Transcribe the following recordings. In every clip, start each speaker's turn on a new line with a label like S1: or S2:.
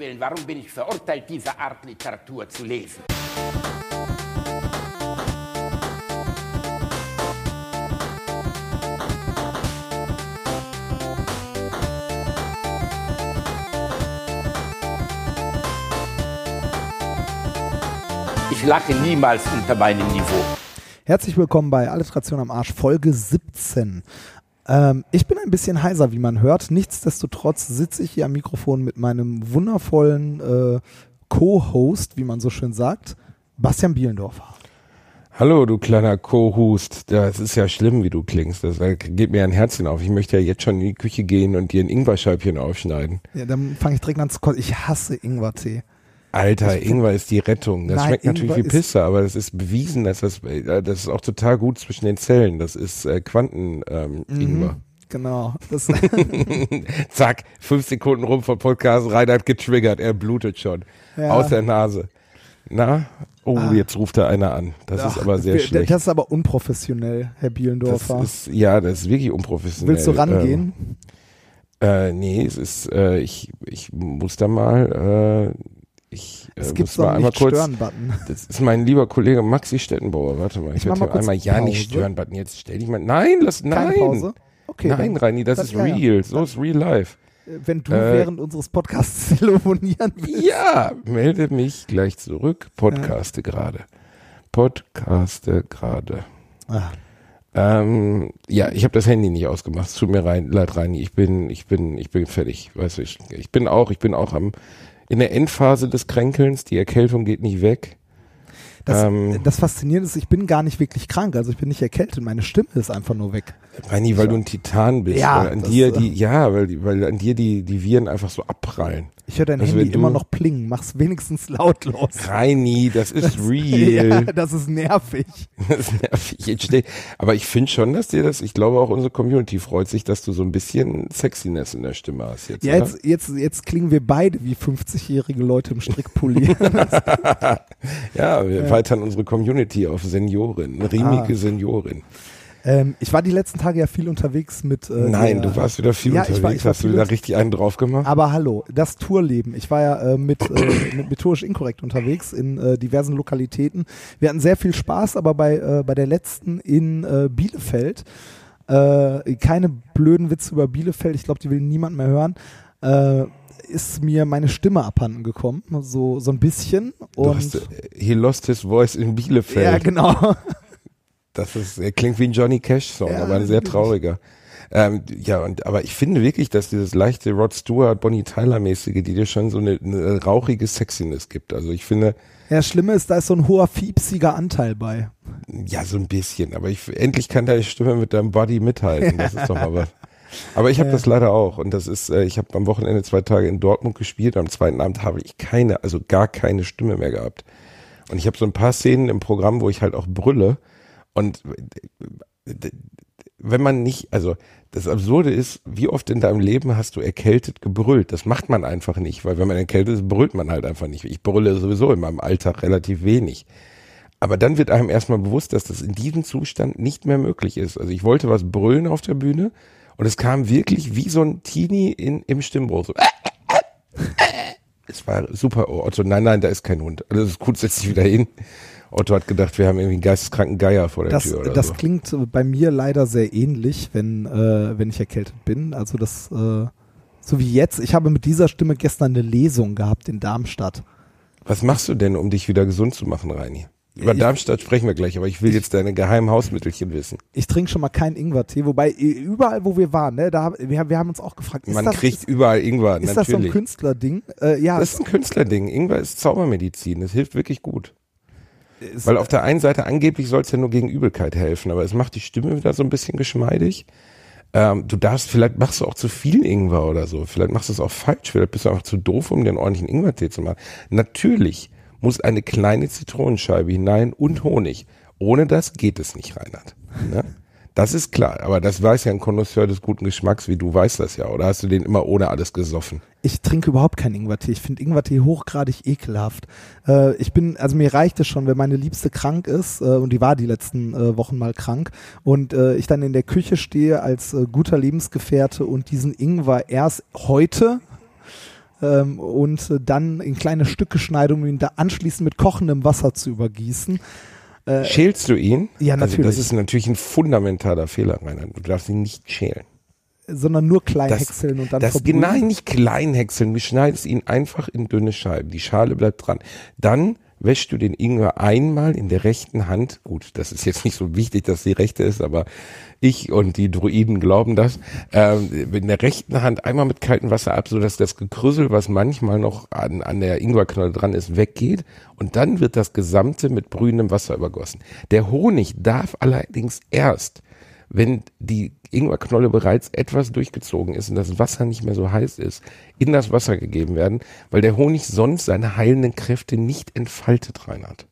S1: Willen, warum bin ich verurteilt, diese Art Literatur zu lesen? Ich lache niemals unter meinem Niveau.
S2: Herzlich willkommen bei Alliteration am Arsch, Folge 17. Ähm, ich bin ein bisschen heiser, wie man hört. Nichtsdestotrotz sitze ich hier am Mikrofon mit meinem wundervollen äh, Co-Host, wie man so schön sagt, Bastian Bielendorfer.
S3: Hallo, du kleiner Co-Hust. Das ist ja schlimm, wie du klingst. Das geht mir ein Herzchen auf. Ich möchte ja jetzt schon in die Küche gehen und dir ein Ingwerscheibchen aufschneiden.
S2: Ja, dann fange ich direkt an zu kotzen. Ich hasse Ingwertee.
S3: Alter, Ingwer ist die Rettung. Das
S2: Nein,
S3: schmeckt natürlich wie
S2: Ingwer ist-
S3: Pisse, aber das ist bewiesen, dass das, äh, das ist auch total gut zwischen den Zellen. Das ist äh, Quanten-Ingwer.
S2: Genau. Das,
S3: Zack, fünf Sekunden rum vom Podcast, Reinhard getriggert, er blutet schon.
S2: Ja.
S3: Aus der Nase. Na? Oh,
S2: Ah.
S3: jetzt ruft er einer an. Das ist aber sehr
S2: wir-
S3: schlecht.
S2: Das ist aber unprofessionell, Herr
S3: Das
S2: Bielendorfer.
S3: ist, ja, das ist wirklich unprofessionell.
S2: Willst du rangehen?
S3: Ähm, äh, nee, es ist, äh, ich, ich muss da mal, äh, ich äh,
S2: es gibt so einen Nicht-Stören-Button.
S3: das ist mein lieber Kollege Maxi Stettenbauer, warte mal, ich,
S2: Ich
S3: werde hier einmal, ja, nicht
S2: Pause.
S3: stören, Button, jetzt stell dich mal, nein, lass,
S2: Keine
S3: nein,
S2: Pause? Okay,
S3: nein, Reini, das ist
S2: ja, ja.
S3: real, so ist real life.
S2: wenn du
S3: Äh,
S2: während unseres Podcasts telefonieren willst.
S3: Ja, melde mich gleich zurück, podcaste gerade, podcaste gerade.
S2: Ah,
S3: Ähm, ja, ich habe das Handy nicht ausgemacht. Es tut mir rein, leid, Reini. Ich bin, ich bin, ich bin fertig. Weißt du, ich, ich bin auch, ich bin auch am in der Endphase des Kränkelns. Die Erkältung geht nicht weg.
S2: Das,
S3: Ähm.
S2: das Faszinierende ist, ich bin gar nicht wirklich krank, also ich bin nicht erkältet, meine Stimme ist einfach nur weg.
S3: Reini, weil du ein Titan bist.
S2: Ja,
S3: weil an dir
S2: äh,
S3: die, ja, weil, weil an dir die, die Viren einfach so abprallen.
S2: Ich höre dein
S3: Also
S2: Handy immer noch plingen, mach's wenigstens lautlos.
S3: Reini, das ist
S2: Ja,
S3: real.
S2: das ist nervig.
S3: Das ist nervig. Aber ich finde schon, dass dir das, ich glaube auch unsere Community freut sich, dass du so ein bisschen Sexiness in der Stimme hast jetzt.
S2: Ja, jetzt, jetzt, jetzt klingen wir beide wie 50-jährige Leute im Strickpulli.
S3: Ja, wir
S2: Ja.
S3: erweitern unsere Community auf Seniorin, riemige
S2: Ah.
S3: Seniorin.
S2: Ähm, ich war die letzten Tage ja viel unterwegs mit. Äh,
S3: Nein,
S2: der,
S3: du warst wieder viel
S2: Ja, ich war-
S3: unterwegs.
S2: ich war
S3: Hast du
S2: unter-
S3: richtig einen drauf gemacht?
S2: Aber hallo, das Tourleben. Ich war ja äh, mit, äh, mit methodisch inkorrekt unterwegs in äh, diversen Lokalitäten. Wir hatten sehr viel Spaß, aber bei, äh, bei der letzten in äh, Bielefeld, äh, keine blöden Witze über Bielefeld, ich glaube, die will niemand mehr hören, äh, ist mir meine Stimme abhanden gekommen, so, so ein bisschen.
S3: du
S2: Und
S3: hast, äh, he lost his voice in Bielefeld.
S2: ja, genau.
S3: Das ist, er klingt wie ein Johnny Cash Song,
S2: Ja,
S3: aber ein sehr trauriger. Ähm, ja, und aber ich finde wirklich, dass dieses leichte Rod Stewart, Bonnie Tyler mäßige, die dir schon so eine, eine rauchige Sexiness gibt. Also ich finde,
S2: Ja, das Schlimme ist, da ist so ein hoher fiepsiger Anteil bei.
S3: ja, so ein bisschen. Aber ich endlich kann deine Stimme mit deinem Body mithalten. Das ist doch mal was. Aber ich habe
S2: Ja.
S3: das leider auch. Und das ist, äh, ich habe am Wochenende zwei Tage in Dortmund gespielt. Am zweiten Abend habe ich keine, also gar keine Stimme mehr gehabt. Und ich habe so ein paar Szenen im Programm, wo ich halt auch brülle. Und äh, wenn man nicht, also das Absurde ist, wie oft in deinem Leben hast du erkältet gebrüllt? Das macht man einfach nicht, weil wenn man erkältet ist, brüllt man halt einfach nicht. Ich brülle sowieso in meinem Alltag relativ wenig. Aber dann wird einem erstmal bewusst, dass das in diesem Zustand nicht mehr möglich ist. Also ich wollte was brüllen auf der Bühne und es kam wirklich wie so ein Teenie in, im Stimmbruch. So. Es war super. Oh, Otto, nein, nein, da ist kein Hund. Also das ist gut, setz dich wieder hin. Otto hat gedacht, wir haben irgendwie einen geisteskranken Geier vor der
S2: Das,
S3: Tür oder
S2: das
S3: so.
S2: klingt bei mir leider sehr ähnlich, wenn, äh, wenn ich erkältet bin. Also das, äh, so wie jetzt, ich habe mit dieser Stimme gestern eine Lesung gehabt in Darmstadt.
S3: Was machst du denn, um dich wieder gesund zu machen, Reini? Über
S2: Ich-
S3: Darmstadt sprechen wir gleich, aber ich will jetzt deine geheimen Hausmittelchen wissen.
S2: Ich trinke schon mal keinen Ingwertee, wobei äh, überall, wo wir waren, ne, da, wir, wir haben uns auch gefragt, ist
S3: Man
S2: das,
S3: kriegt
S2: ist,
S3: überall Ingwer,
S2: ist das so ein
S3: natürlich.
S2: Künstlerding? Äh, ja,
S3: das ist ein Künstlerding. Ingwer ist Zaubermedizin. Das hilft wirklich gut. Weil auf der einen Seite angeblich soll es ja nur gegen Übelkeit helfen, aber es macht die Stimme wieder so ein bisschen geschmeidig. Ähm, du darfst, vielleicht machst du auch zu viel Ingwer oder so. Vielleicht machst du es auch falsch. Vielleicht bist du einfach zu doof, um einen ordentlichen Ingwertee zu machen. Natürlich muss eine kleine Zitronenscheibe hinein und Honig. Ohne das geht es nicht, Reinhard. Ne? Das ist klar, aber das weiß ja ein Connoisseur des guten Geschmacks, wie du weißt das ja. Oder hast du den immer ohne alles gesoffen?
S2: ich trinke überhaupt keinen Ingwertee. Ich finde Ingwertee hochgradig ekelhaft. Äh, ich bin, also mir reicht es schon, wenn meine Liebste krank ist, äh, und die war die letzten äh, Wochen mal krank, und äh, ich dann in der Küche stehe als äh, guter Lebensgefährte und diesen Ingwer erst heute ähm, und äh, dann in kleine Stücke schneiden, um ihn da anschließend mit kochendem Wasser zu übergießen.
S3: Äh, Schälst du ihn?
S2: Ja, natürlich.
S3: Also das ist natürlich ein fundamentaler Fehler, Rainer. Du darfst ihn nicht schälen.
S2: Sondern nur klein häckseln und dann
S3: das
S2: verbrühen.
S3: Nein, nicht klein häckseln. Du schneidest ihn einfach in dünne Scheiben. Die Schale bleibt dran. Dann wäschst du den Ingwer einmal in der rechten Hand. Gut, das ist jetzt nicht so wichtig, dass die rechte ist, aber ich und die Druiden glauben das. Ähm, in der rechten Hand einmal mit kaltem Wasser ab, so dass das Gekrüssel, was manchmal noch an, an der Ingwerknolle dran ist, weggeht. Und dann wird das Gesamte mit brühendem Wasser übergossen. Der Honig darf allerdings erst wenn die Ingwerknolle bereits etwas durchgezogen ist und das Wasser nicht mehr so heiß ist, in das Wasser gegeben werden, weil der Honig sonst seine heilenden Kräfte nicht entfaltet, Reinhard.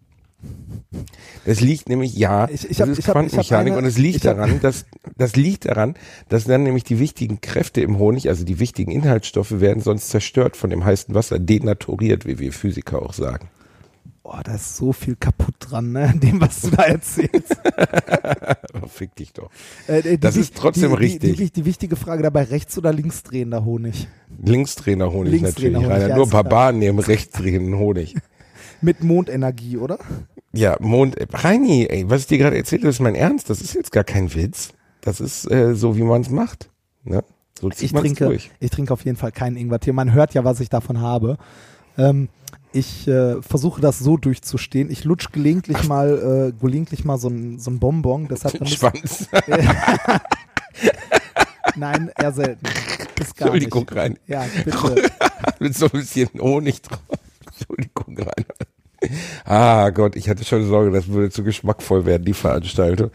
S3: Das liegt nämlich, ja,
S2: Ich- ich
S3: das
S2: hab-
S3: ist
S2: ich ich hab
S3: Quantenmechanik
S2: eine-
S3: und es liegt
S2: hab-
S3: daran, dass, das liegt daran, dass dann nämlich die wichtigen Kräfte im Honig, also die wichtigen Inhaltsstoffe werden sonst zerstört von dem heißen Wasser, denaturiert, wie wir Physiker auch sagen.
S2: Boah, da ist so viel kaputt dran, ne, an dem, was du da erzählst.
S3: Oh, fick dich doch.
S2: Äh, die-
S3: Das ist trotzdem
S2: die,
S3: richtig.
S2: Die, die, die wichtige Frage dabei, rechts oder linksdrehender Honig?
S3: Linksdrehner Honig
S2: Linksdrehner
S3: natürlich,
S2: Honig, ja,
S3: Nur. Barbaren nehmen rechtsdrehenden Honig.
S2: Mit Mondenergie, oder?
S3: Ja, Mond, äh, Reini, ey, was ich dir gerade erzählt habe, ist mein Ernst. Das ist jetzt gar kein Witz. Das ist äh, so, wie man es macht. Ne? So zieht
S2: Ich trinke,
S3: durch.
S2: ich trinke auf jeden Fall keinen Ingwertee. Man hört ja, was ich davon habe. Ähm, ich äh, versuche das so durchzustehen. Ich lutsch gelegentlich mal, äh, gelegentlich mal so ein, so ein Bonbon. Deshalb
S3: Den
S2: dann
S3: Schwanz.
S2: Nein, eher selten. Ist gar
S3: Entschuldigung,
S2: nicht.
S3: rein.
S2: Ja, bitte.
S3: Mit so ein bisschen Honig drauf. Entschuldigung, rein. Ah Gott, ich hatte schon Sorge, das würde zu geschmackvoll werden, die Veranstaltung.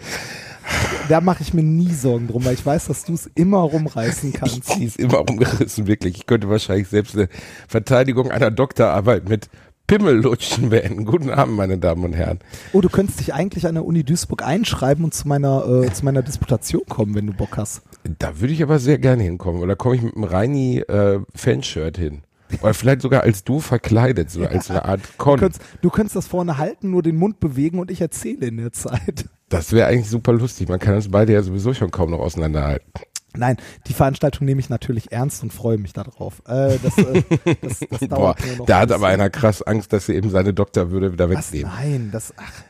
S2: Da mache ich mir nie Sorgen drum, weil ich weiß, dass du es immer rumreißen
S3: Ich
S2: kannst.
S3: zieh's immer umgerissen, wirklich. Ich könnte wahrscheinlich selbst eine Verteidigung einer Doktorarbeit mit Pimmellutschen beenden. Guten Abend, meine Damen und Herren.
S2: Oh, du könntest dich eigentlich an der Uni Duisburg einschreiben und zu meiner, äh, zu meiner Disputation kommen, wenn du Bock hast.
S3: Da würde ich aber sehr gerne hinkommen. Oder komme ich mit einem Reini äh, Fanshirt hin? Oder vielleicht sogar als du verkleidet, so als eine Art
S2: Du
S3: Con.
S2: könntest, du könntest das vorne halten, nur den Mund bewegen und ich erzähle in der Zeit.
S3: Das wäre eigentlich super lustig. Man kann uns beide ja sowieso schon kaum noch auseinanderhalten.
S2: Nein, die Veranstaltung nehme ich natürlich ernst und freue mich darauf. Äh, das, äh, das, das dauert
S3: Boah,
S2: nur noch
S3: da hat aber einer krass Angst, dass sie eben seine Doktorwürde wieder
S2: Was?
S3: wegnehmen.
S2: Nein, das, ach, das,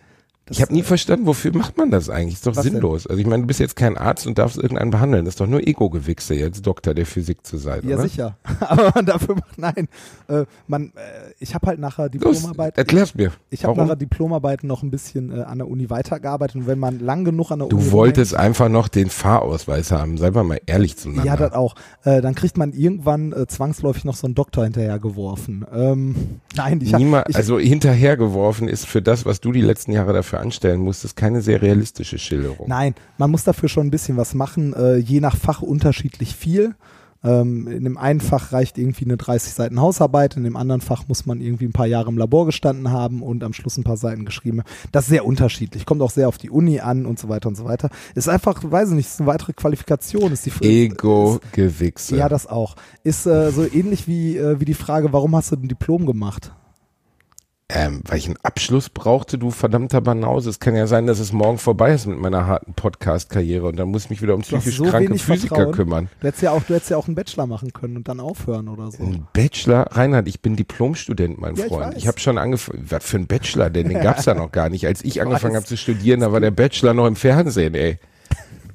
S3: Ich habe nie verstanden, wofür macht man das eigentlich? Ist doch
S2: Was denn?
S3: sinnlos. Also ich meine, du bist jetzt kein Arzt und darfst irgendeinen behandeln. Das ist doch nur Ego-Gewichse, jetzt Doktor der Physik zu sein,
S2: Ja,
S3: oder?
S2: sicher. Aber man dafür macht, nein. Äh, man, äh, ich habe halt nachher
S3: Los,
S2: Diplomarbeit.
S3: erklär's mir.
S2: Ich habe
S3: Warum?
S2: nachher Diplomarbeiten noch ein bisschen äh, an der Uni weitergearbeitet und wenn man lang genug an der Uni
S3: Du wolltest einfach noch den Fahrausweis haben. Sei mal mal ehrlich zueinander.
S2: ja, das auch. Äh, dann kriegt man irgendwann äh, zwangsläufig noch so einen Doktor hinterhergeworfen. Ähm, nein, ich habe ich,
S3: also hinterhergeworfen ist für das, was du die letzten Jahre dafür anstellen musstest, keine sehr realistische Schilderung.
S2: Nein, man muss dafür schon ein bisschen was machen, äh, je nach Fach unterschiedlich viel. Ähm, in dem einen Fach reicht irgendwie eine 30 Seiten Hausarbeit, in dem anderen Fach muss man irgendwie ein paar Jahre im Labor gestanden haben und am Schluss ein paar Seiten geschrieben. Das ist sehr unterschiedlich, kommt auch sehr auf die Uni an und so weiter und so weiter. Ist einfach, weiß ich nicht, ist eine weitere Qualifikation. Ist die Ist,
S3: Ego-Gewichse.
S2: ja, das auch. Ist äh, so ähnlich wie, äh, wie die Frage, warum hast du ein Diplom gemacht?
S3: Ähm, weil ich einen Abschluss brauchte, du verdammter Banause. Es kann ja sein, dass es morgen vorbei ist mit meiner harten Podcast-Karriere und dann muss ich mich wieder um psychisch
S2: so
S3: kranke Physiker
S2: Vertrauen.
S3: kümmern.
S2: Du hättest ja auch, du hättest ja auch einen Bachelor machen können und dann aufhören oder so.
S3: Ein Bachelor, Reinhard, ich bin Diplomstudent, mein
S2: Ja, ich
S3: Freund.
S2: weiß.
S3: Ich, habe schon angefangen, was für ein Bachelor denn? Den gab's ja noch gar nicht. Als ich angefangen habe zu studieren, da war der Bachelor noch im Fernsehen, ey.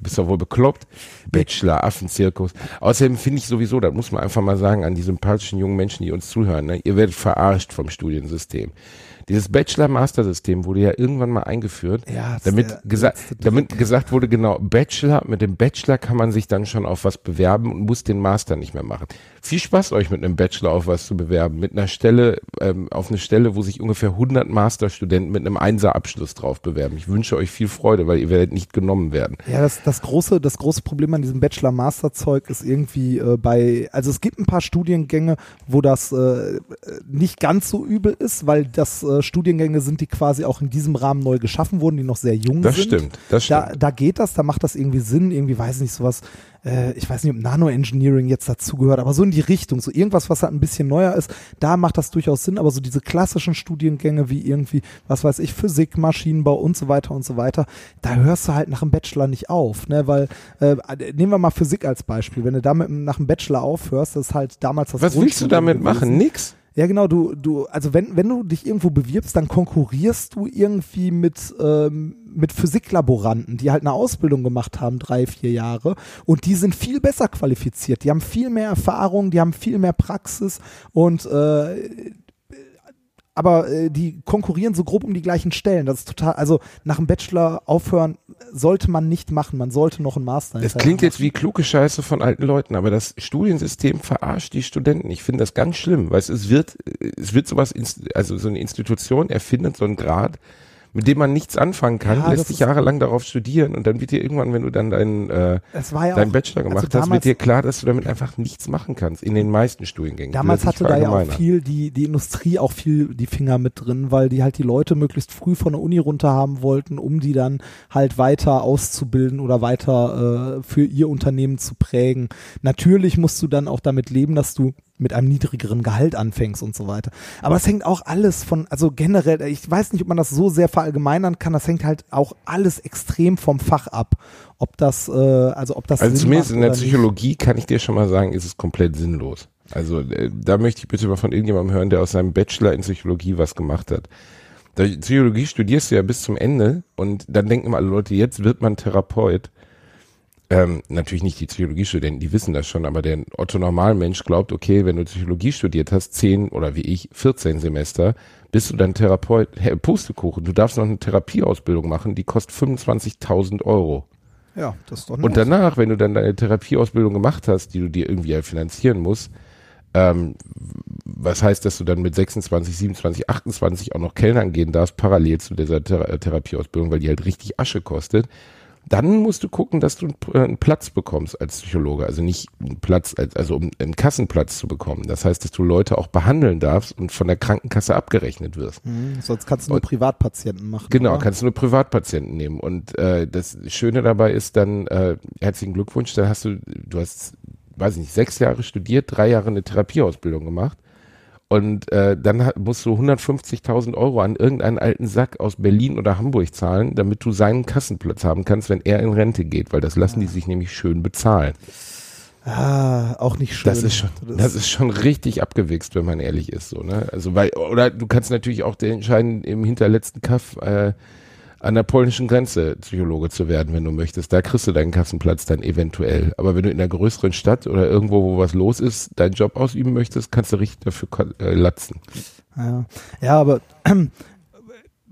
S3: Bist doch wohl bekloppt. Bachelor, Affenzirkus. Außerdem finde ich sowieso, das muss man einfach mal sagen, an die sympathischen jungen Menschen, die uns zuhören, ne? ihr werdet verarscht vom Studiensystem. Dieses Bachelor-Master-System wurde ja irgendwann mal eingeführt,
S2: Ja,
S3: damit, gesa damit gesagt wurde, genau, Bachelor, mit dem Bachelor kann man sich dann schon auf was bewerben und muss den Master nicht mehr machen. Viel Spaß euch mit einem Bachelor auf was zu bewerben, mit einer Stelle, ähm, auf eine Stelle, wo sich ungefähr 100 Masterstudenten mit einem Einser-Abschluss drauf bewerben. Ich wünsche euch viel Freude, weil ihr werdet nicht genommen werden.
S2: Ja, das, das, große, das große Problem an diesem Bachelor-Master-Zeug ist irgendwie äh, bei, also es gibt ein paar Studiengänge, wo das äh, nicht ganz so übel ist, weil das äh, äh, Studiengänge sind, die quasi auch in diesem Rahmen neu geschaffen wurden, die noch sehr jung
S3: Das
S2: sind.
S3: stimmt, das
S2: Da,
S3: stimmt.
S2: da geht das, da macht das irgendwie Sinn, irgendwie weiß nicht sowas, äh, ich weiß nicht, ob Nano-Engineering jetzt dazugehört, aber so in die Richtung, so irgendwas, was halt ein bisschen neuer ist, da macht das durchaus Sinn, aber so diese klassischen Studiengänge wie irgendwie, was weiß ich, Physik, Maschinenbau und so weiter und so weiter, da hörst du halt nach dem Bachelor nicht auf, ne, weil, äh, nehmen wir mal Physik als Beispiel, wenn du damit nach dem Bachelor aufhörst, das ist halt damals das
S3: Was willst du damit
S2: gewesen.
S3: machen? Nix.
S2: Ja, genau, du, du, also wenn, wenn du dich irgendwo bewirbst, dann konkurrierst du irgendwie mit, ähm, mit Physiklaboranten, die halt eine Ausbildung gemacht haben, drei, vier Jahre, und die sind viel besser qualifiziert, die haben viel mehr Erfahrung, die haben viel mehr Praxis. Und äh, aber äh, die konkurrieren so grob um die gleichen Stellen. Das ist total, also nach dem Bachelor aufhören sollte man nicht machen. Man sollte noch einen Master.
S3: Das klingt
S2: machen.
S3: jetzt wie kluge Scheiße von alten Leuten, aber das Studiensystem verarscht die Studenten. Ich finde das ganz schlimm, weil es wird, es wird sowas, also so eine Institution erfindet so einen Grad, mit dem man nichts anfangen kann,
S2: Ja,
S3: lässt sich jahrelang darauf studieren und dann wird dir irgendwann, wenn du dann deinen, äh,
S2: ja
S3: deinen
S2: auch,
S3: Bachelor gemacht
S2: also
S3: hast, wird dir klar, dass du damit einfach nichts machen kannst. In den meisten Studiengängen.
S2: Damals hatte da ja auch viel die, die Industrie auch viel die Finger mit drin, weil die halt die Leute möglichst früh von der Uni runter haben wollten, um die dann halt weiter auszubilden oder weiter äh, für ihr Unternehmen zu prägen. Natürlich musst du dann auch damit leben, dass du mit einem niedrigeren Gehalt anfängst und so weiter. Aber es hängt auch alles von, also generell, ich weiß nicht, ob man das so sehr verallgemeinern kann, das hängt halt auch alles extrem vom Fach ab. Ob das, äh, also ob das
S3: Also zumindest in der
S2: oder nicht.
S3: Psychologie kann ich dir schon mal sagen, ist es komplett sinnlos. Also äh, da möchte ich bitte mal von irgendjemandem hören, der aus seinem Bachelor in Psychologie was gemacht hat. Psychologie studierst du ja bis zum Ende und dann denken immer alle Leute, jetzt wird man Therapeut. Ähm, natürlich nicht die Psychologiestudenten, die wissen das schon, aber der Otto Normalmensch glaubt, okay, wenn du Psychologie studiert hast, 10 oder wie ich, 14 Semester, bist du dann Therapeut, Herr Pustekuchen, du darfst noch eine Therapieausbildung machen, die kostet 25.000 Euro.
S2: Ja, das ist doch
S3: Und danach, wenn du dann deine Therapieausbildung gemacht hast, die du dir irgendwie halt finanzieren musst, ähm, was heißt, dass du dann mit 26, 27, 28 auch noch Kellnern gehen darfst, parallel zu dieser Thera Therapieausbildung, weil die halt richtig Asche kostet, dann musst du gucken, dass du einen, äh, einen Platz bekommst als Psychologe. Also nicht einen Platz, als- also um einen Kassenplatz zu bekommen. Das heißt, dass du Leute auch behandeln darfst und von der Krankenkasse abgerechnet wirst.
S2: Mhm, sonst kannst du nur
S3: Und-
S2: Privatpatienten machen.
S3: Genau,
S2: oder?
S3: kannst du nur Privatpatienten nehmen. Und äh, das Schöne dabei ist dann, äh, herzlichen Glückwunsch, dann hast du, du hast, weiß ich nicht, sechs Jahre studiert, drei Jahre eine Therapieausbildung gemacht. Und äh, dann musst du 150.000 Euro an irgendeinen alten Sack aus Berlin oder Hamburg zahlen, damit du seinen Kassenplatz haben kannst, wenn er in Rente geht, weil das lassen die sich nämlich schön bezahlen.
S2: Ah, auch nicht schön.
S3: Das ist schon, das ist schon richtig abgewichst, wenn man ehrlich ist, so, ne? Also, weil, oder du kannst natürlich auch den entscheiden, im hinterletzten Kaff, äh, an der polnischen Grenze Psychologe zu werden, wenn du möchtest. Da kriegst du deinen Kassenplatz dann eventuell. Aber wenn du in einer größeren Stadt oder irgendwo, wo was los ist, deinen Job ausüben möchtest, kannst du richtig dafür äh, latzen.
S2: Ja, ja aber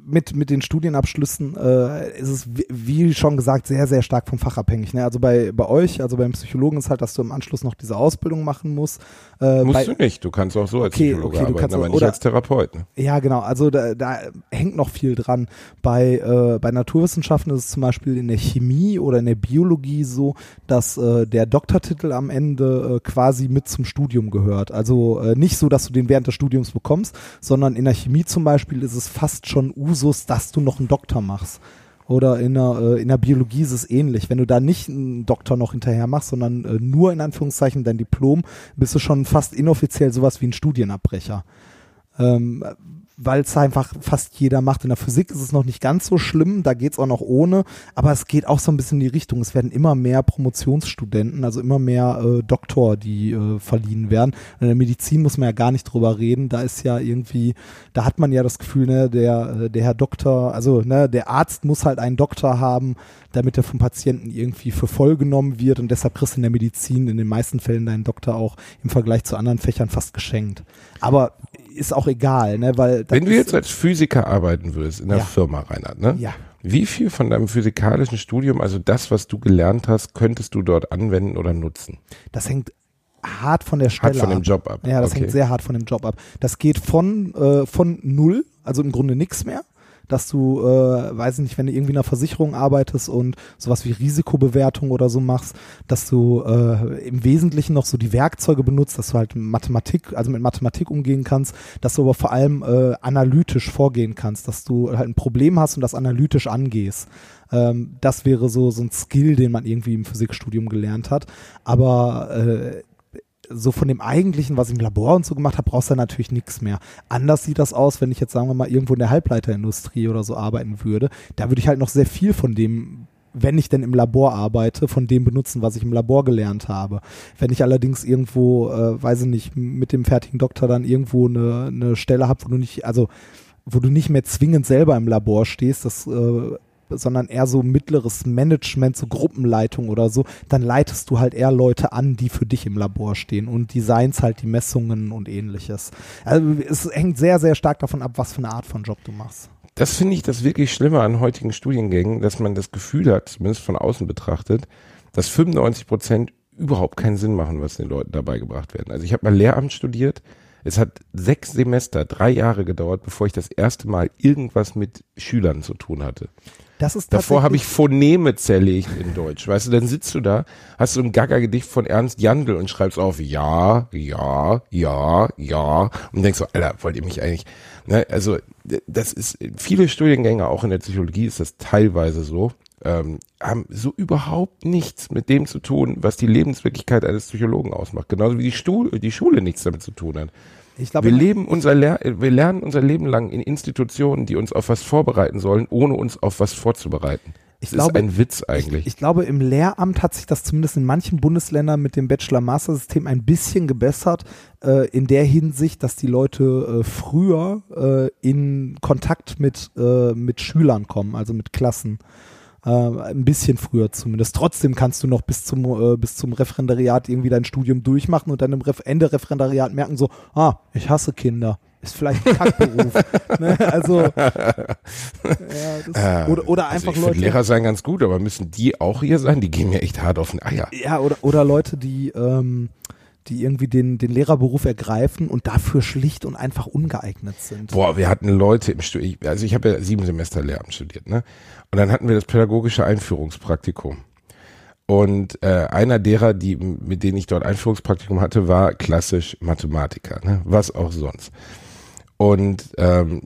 S2: mit, mit den Studienabschlüssen äh, ist es, wie, schon gesagt, sehr, sehr stark vom Fach abhängig. Ne? Also bei, bei euch, also beim Psychologen ist halt, dass du im Anschluss noch diese Ausbildung machen musst. Äh,
S3: Musst
S2: bei,
S3: du nicht. Du kannst auch so als
S2: Okay,
S3: Psychologe
S2: okay,
S3: arbeiten,
S2: kannst
S3: aber nicht
S2: oder-
S3: als Therapeut. Ne?
S2: Ja, genau. Also da, da hängt noch viel dran. Bei, äh, bei Naturwissenschaften ist es zum Beispiel in der Chemie oder in der Biologie so, dass äh, der Doktortitel am Ende äh, quasi mit zum Studium gehört. Also äh, nicht so, dass du den während des Studiums bekommst, sondern in der Chemie zum Beispiel ist es fast schon Usus, dass du noch einen Doktor machst. Oder in der, äh, in der Biologie ist es ähnlich. Wenn du da nicht einen Doktor noch hinterher machst, sondern äh, nur in Anführungszeichen dein Diplom, bist du schon fast inoffiziell sowas wie ein Studienabbrecher ähm, weil es einfach fast jeder macht. In der Physik ist es noch nicht ganz so schlimm, da geht's auch noch ohne, aber es geht auch so ein bisschen in die Richtung. Es werden immer mehr Promotionsstudenten, also immer mehr äh, Doktor, die äh, verliehen werden. In der Medizin muss man ja gar nicht drüber reden, da ist ja irgendwie, da hat man ja das Gefühl, ne, der, äh, der Herr Doktor, also ne, der Arzt muss halt einen Doktor haben, damit er vom Patienten irgendwie für voll genommen wird und deshalb kriegst du in der Medizin in den meisten Fällen deinen Doktor auch im Vergleich zu anderen Fächern fast geschenkt. Aber ist auch egal, ne, weil
S3: Wenn du jetzt als Physiker arbeiten würdest in der
S2: Ja.
S3: Firma, Reinhard, ne?
S2: ja,
S3: Wie viel von deinem physikalischen Studium, also das, was du gelernt hast, könntest du dort anwenden oder nutzen?
S2: das hängt hart von der Stelle
S3: Hat von dem
S2: ab.
S3: Job ab.
S2: Ja, das
S3: okay.
S2: hängt sehr hart von dem Job ab. Das geht von, äh, von null, also im Grunde nichts mehr. Dass du, äh, weiß ich nicht, wenn du irgendwie in einer Versicherung arbeitest und sowas wie Risikobewertung oder so machst, dass du äh, im Wesentlichen noch so die Werkzeuge benutzt, dass du halt Mathematik, also mit Mathematik umgehen kannst, dass du aber vor allem äh, analytisch vorgehen kannst, dass du halt ein Problem hast und das analytisch angehst. Ähm, das wäre so, so ein Skill, den man irgendwie im Physikstudium gelernt hat. Aber äh, so von dem eigentlichen, was ich im Labor und so gemacht habe, brauchst du natürlich nichts mehr. Anders sieht das aus, wenn ich jetzt sagen wir mal irgendwo in der Halbleiterindustrie oder so arbeiten würde. Da würde ich halt noch sehr viel von dem wenn ich denn im Labor arbeite, von dem benutzen, was ich im Labor gelernt habe. Wenn ich allerdings irgendwo, äh, weiß ich nicht, mit dem fertigen Doktor dann irgendwo eine, eine Stelle habe, wo du nicht, also wo du nicht mehr zwingend selber im Labor stehst, das äh, sondern eher so mittleres Management, so Gruppenleitung oder so, dann leitest du halt eher Leute an, die für dich im Labor stehen und designs halt die Messungen und ähnliches. Also es hängt sehr, sehr stark davon ab, was für eine Art von Job du machst.
S3: Das finde ich das wirklich Schlimme an heutigen Studiengängen, dass man das Gefühl hat, zumindest von außen betrachtet, dass 95 Prozent überhaupt keinen Sinn machen, was den Leuten dabei gebracht werden. Also ich habe mal Lehramt studiert. Es hat sechs Semester, drei Jahre gedauert, bevor ich das erste Mal irgendwas mit Schülern zu tun hatte.
S2: Das ist
S3: Davor habe ich Phoneme zerlegt in Deutsch. Weißt du, dann sitzt du da, hast du ein Gaga-Gedicht von Ernst Jandl und schreibst auf ja, ja, ja, ja und denkst so, Alter, wollt ihr mich eigentlich, ne, also das ist, viele Studiengänge, auch in der Psychologie ist das teilweise so, ähm, haben so überhaupt nichts mit dem zu tun, was die Lebenswirklichkeit eines Psychologen ausmacht. Genauso wie die, Stuhl, die Schule nichts damit zu tun hat. Ich glaub, wir leben unser Lehr wir lernen unser Leben lang in Institutionen, die uns auf was vorbereiten sollen, ohne uns auf was vorzubereiten.
S2: Ich das glaube, ist ein Witz eigentlich. Ich, ich, glaube, im Lehramt hat sich das zumindest in manchen Bundesländern mit dem Bachelor-Master-System ein bisschen gebessert, äh, in der Hinsicht, dass die Leute äh, früher äh, in Kontakt mit, äh, mit Schülern kommen, also mit Klassen. Äh, ein bisschen früher zumindest. Trotzdem kannst du noch bis zum, äh, bis zum Referendariat irgendwie dein Studium durchmachen und dann im Ref Ende Referendariat merken so, ah, ich hasse Kinder ist vielleicht ein Kackberuf. ne? Also ja,
S3: das, oder, oder also einfach Leute. Lehrer sein ganz gut, aber müssen die auch hier sein? Die gehen mir echt hart auf den Eier.
S2: Ja, oder, oder Leute, die ähm, die irgendwie den, den Lehrerberuf ergreifen und dafür schlicht und einfach ungeeignet sind.
S3: Boah, wir hatten Leute im Studium, also ich habe ja sieben Semester Lehramt studiert, ne? Und dann hatten wir das pädagogische Einführungspraktikum. Und äh, einer derer, die, mit denen ich dort Einführungspraktikum hatte, war klassisch Mathematiker, ne? was auch sonst. Und ähm,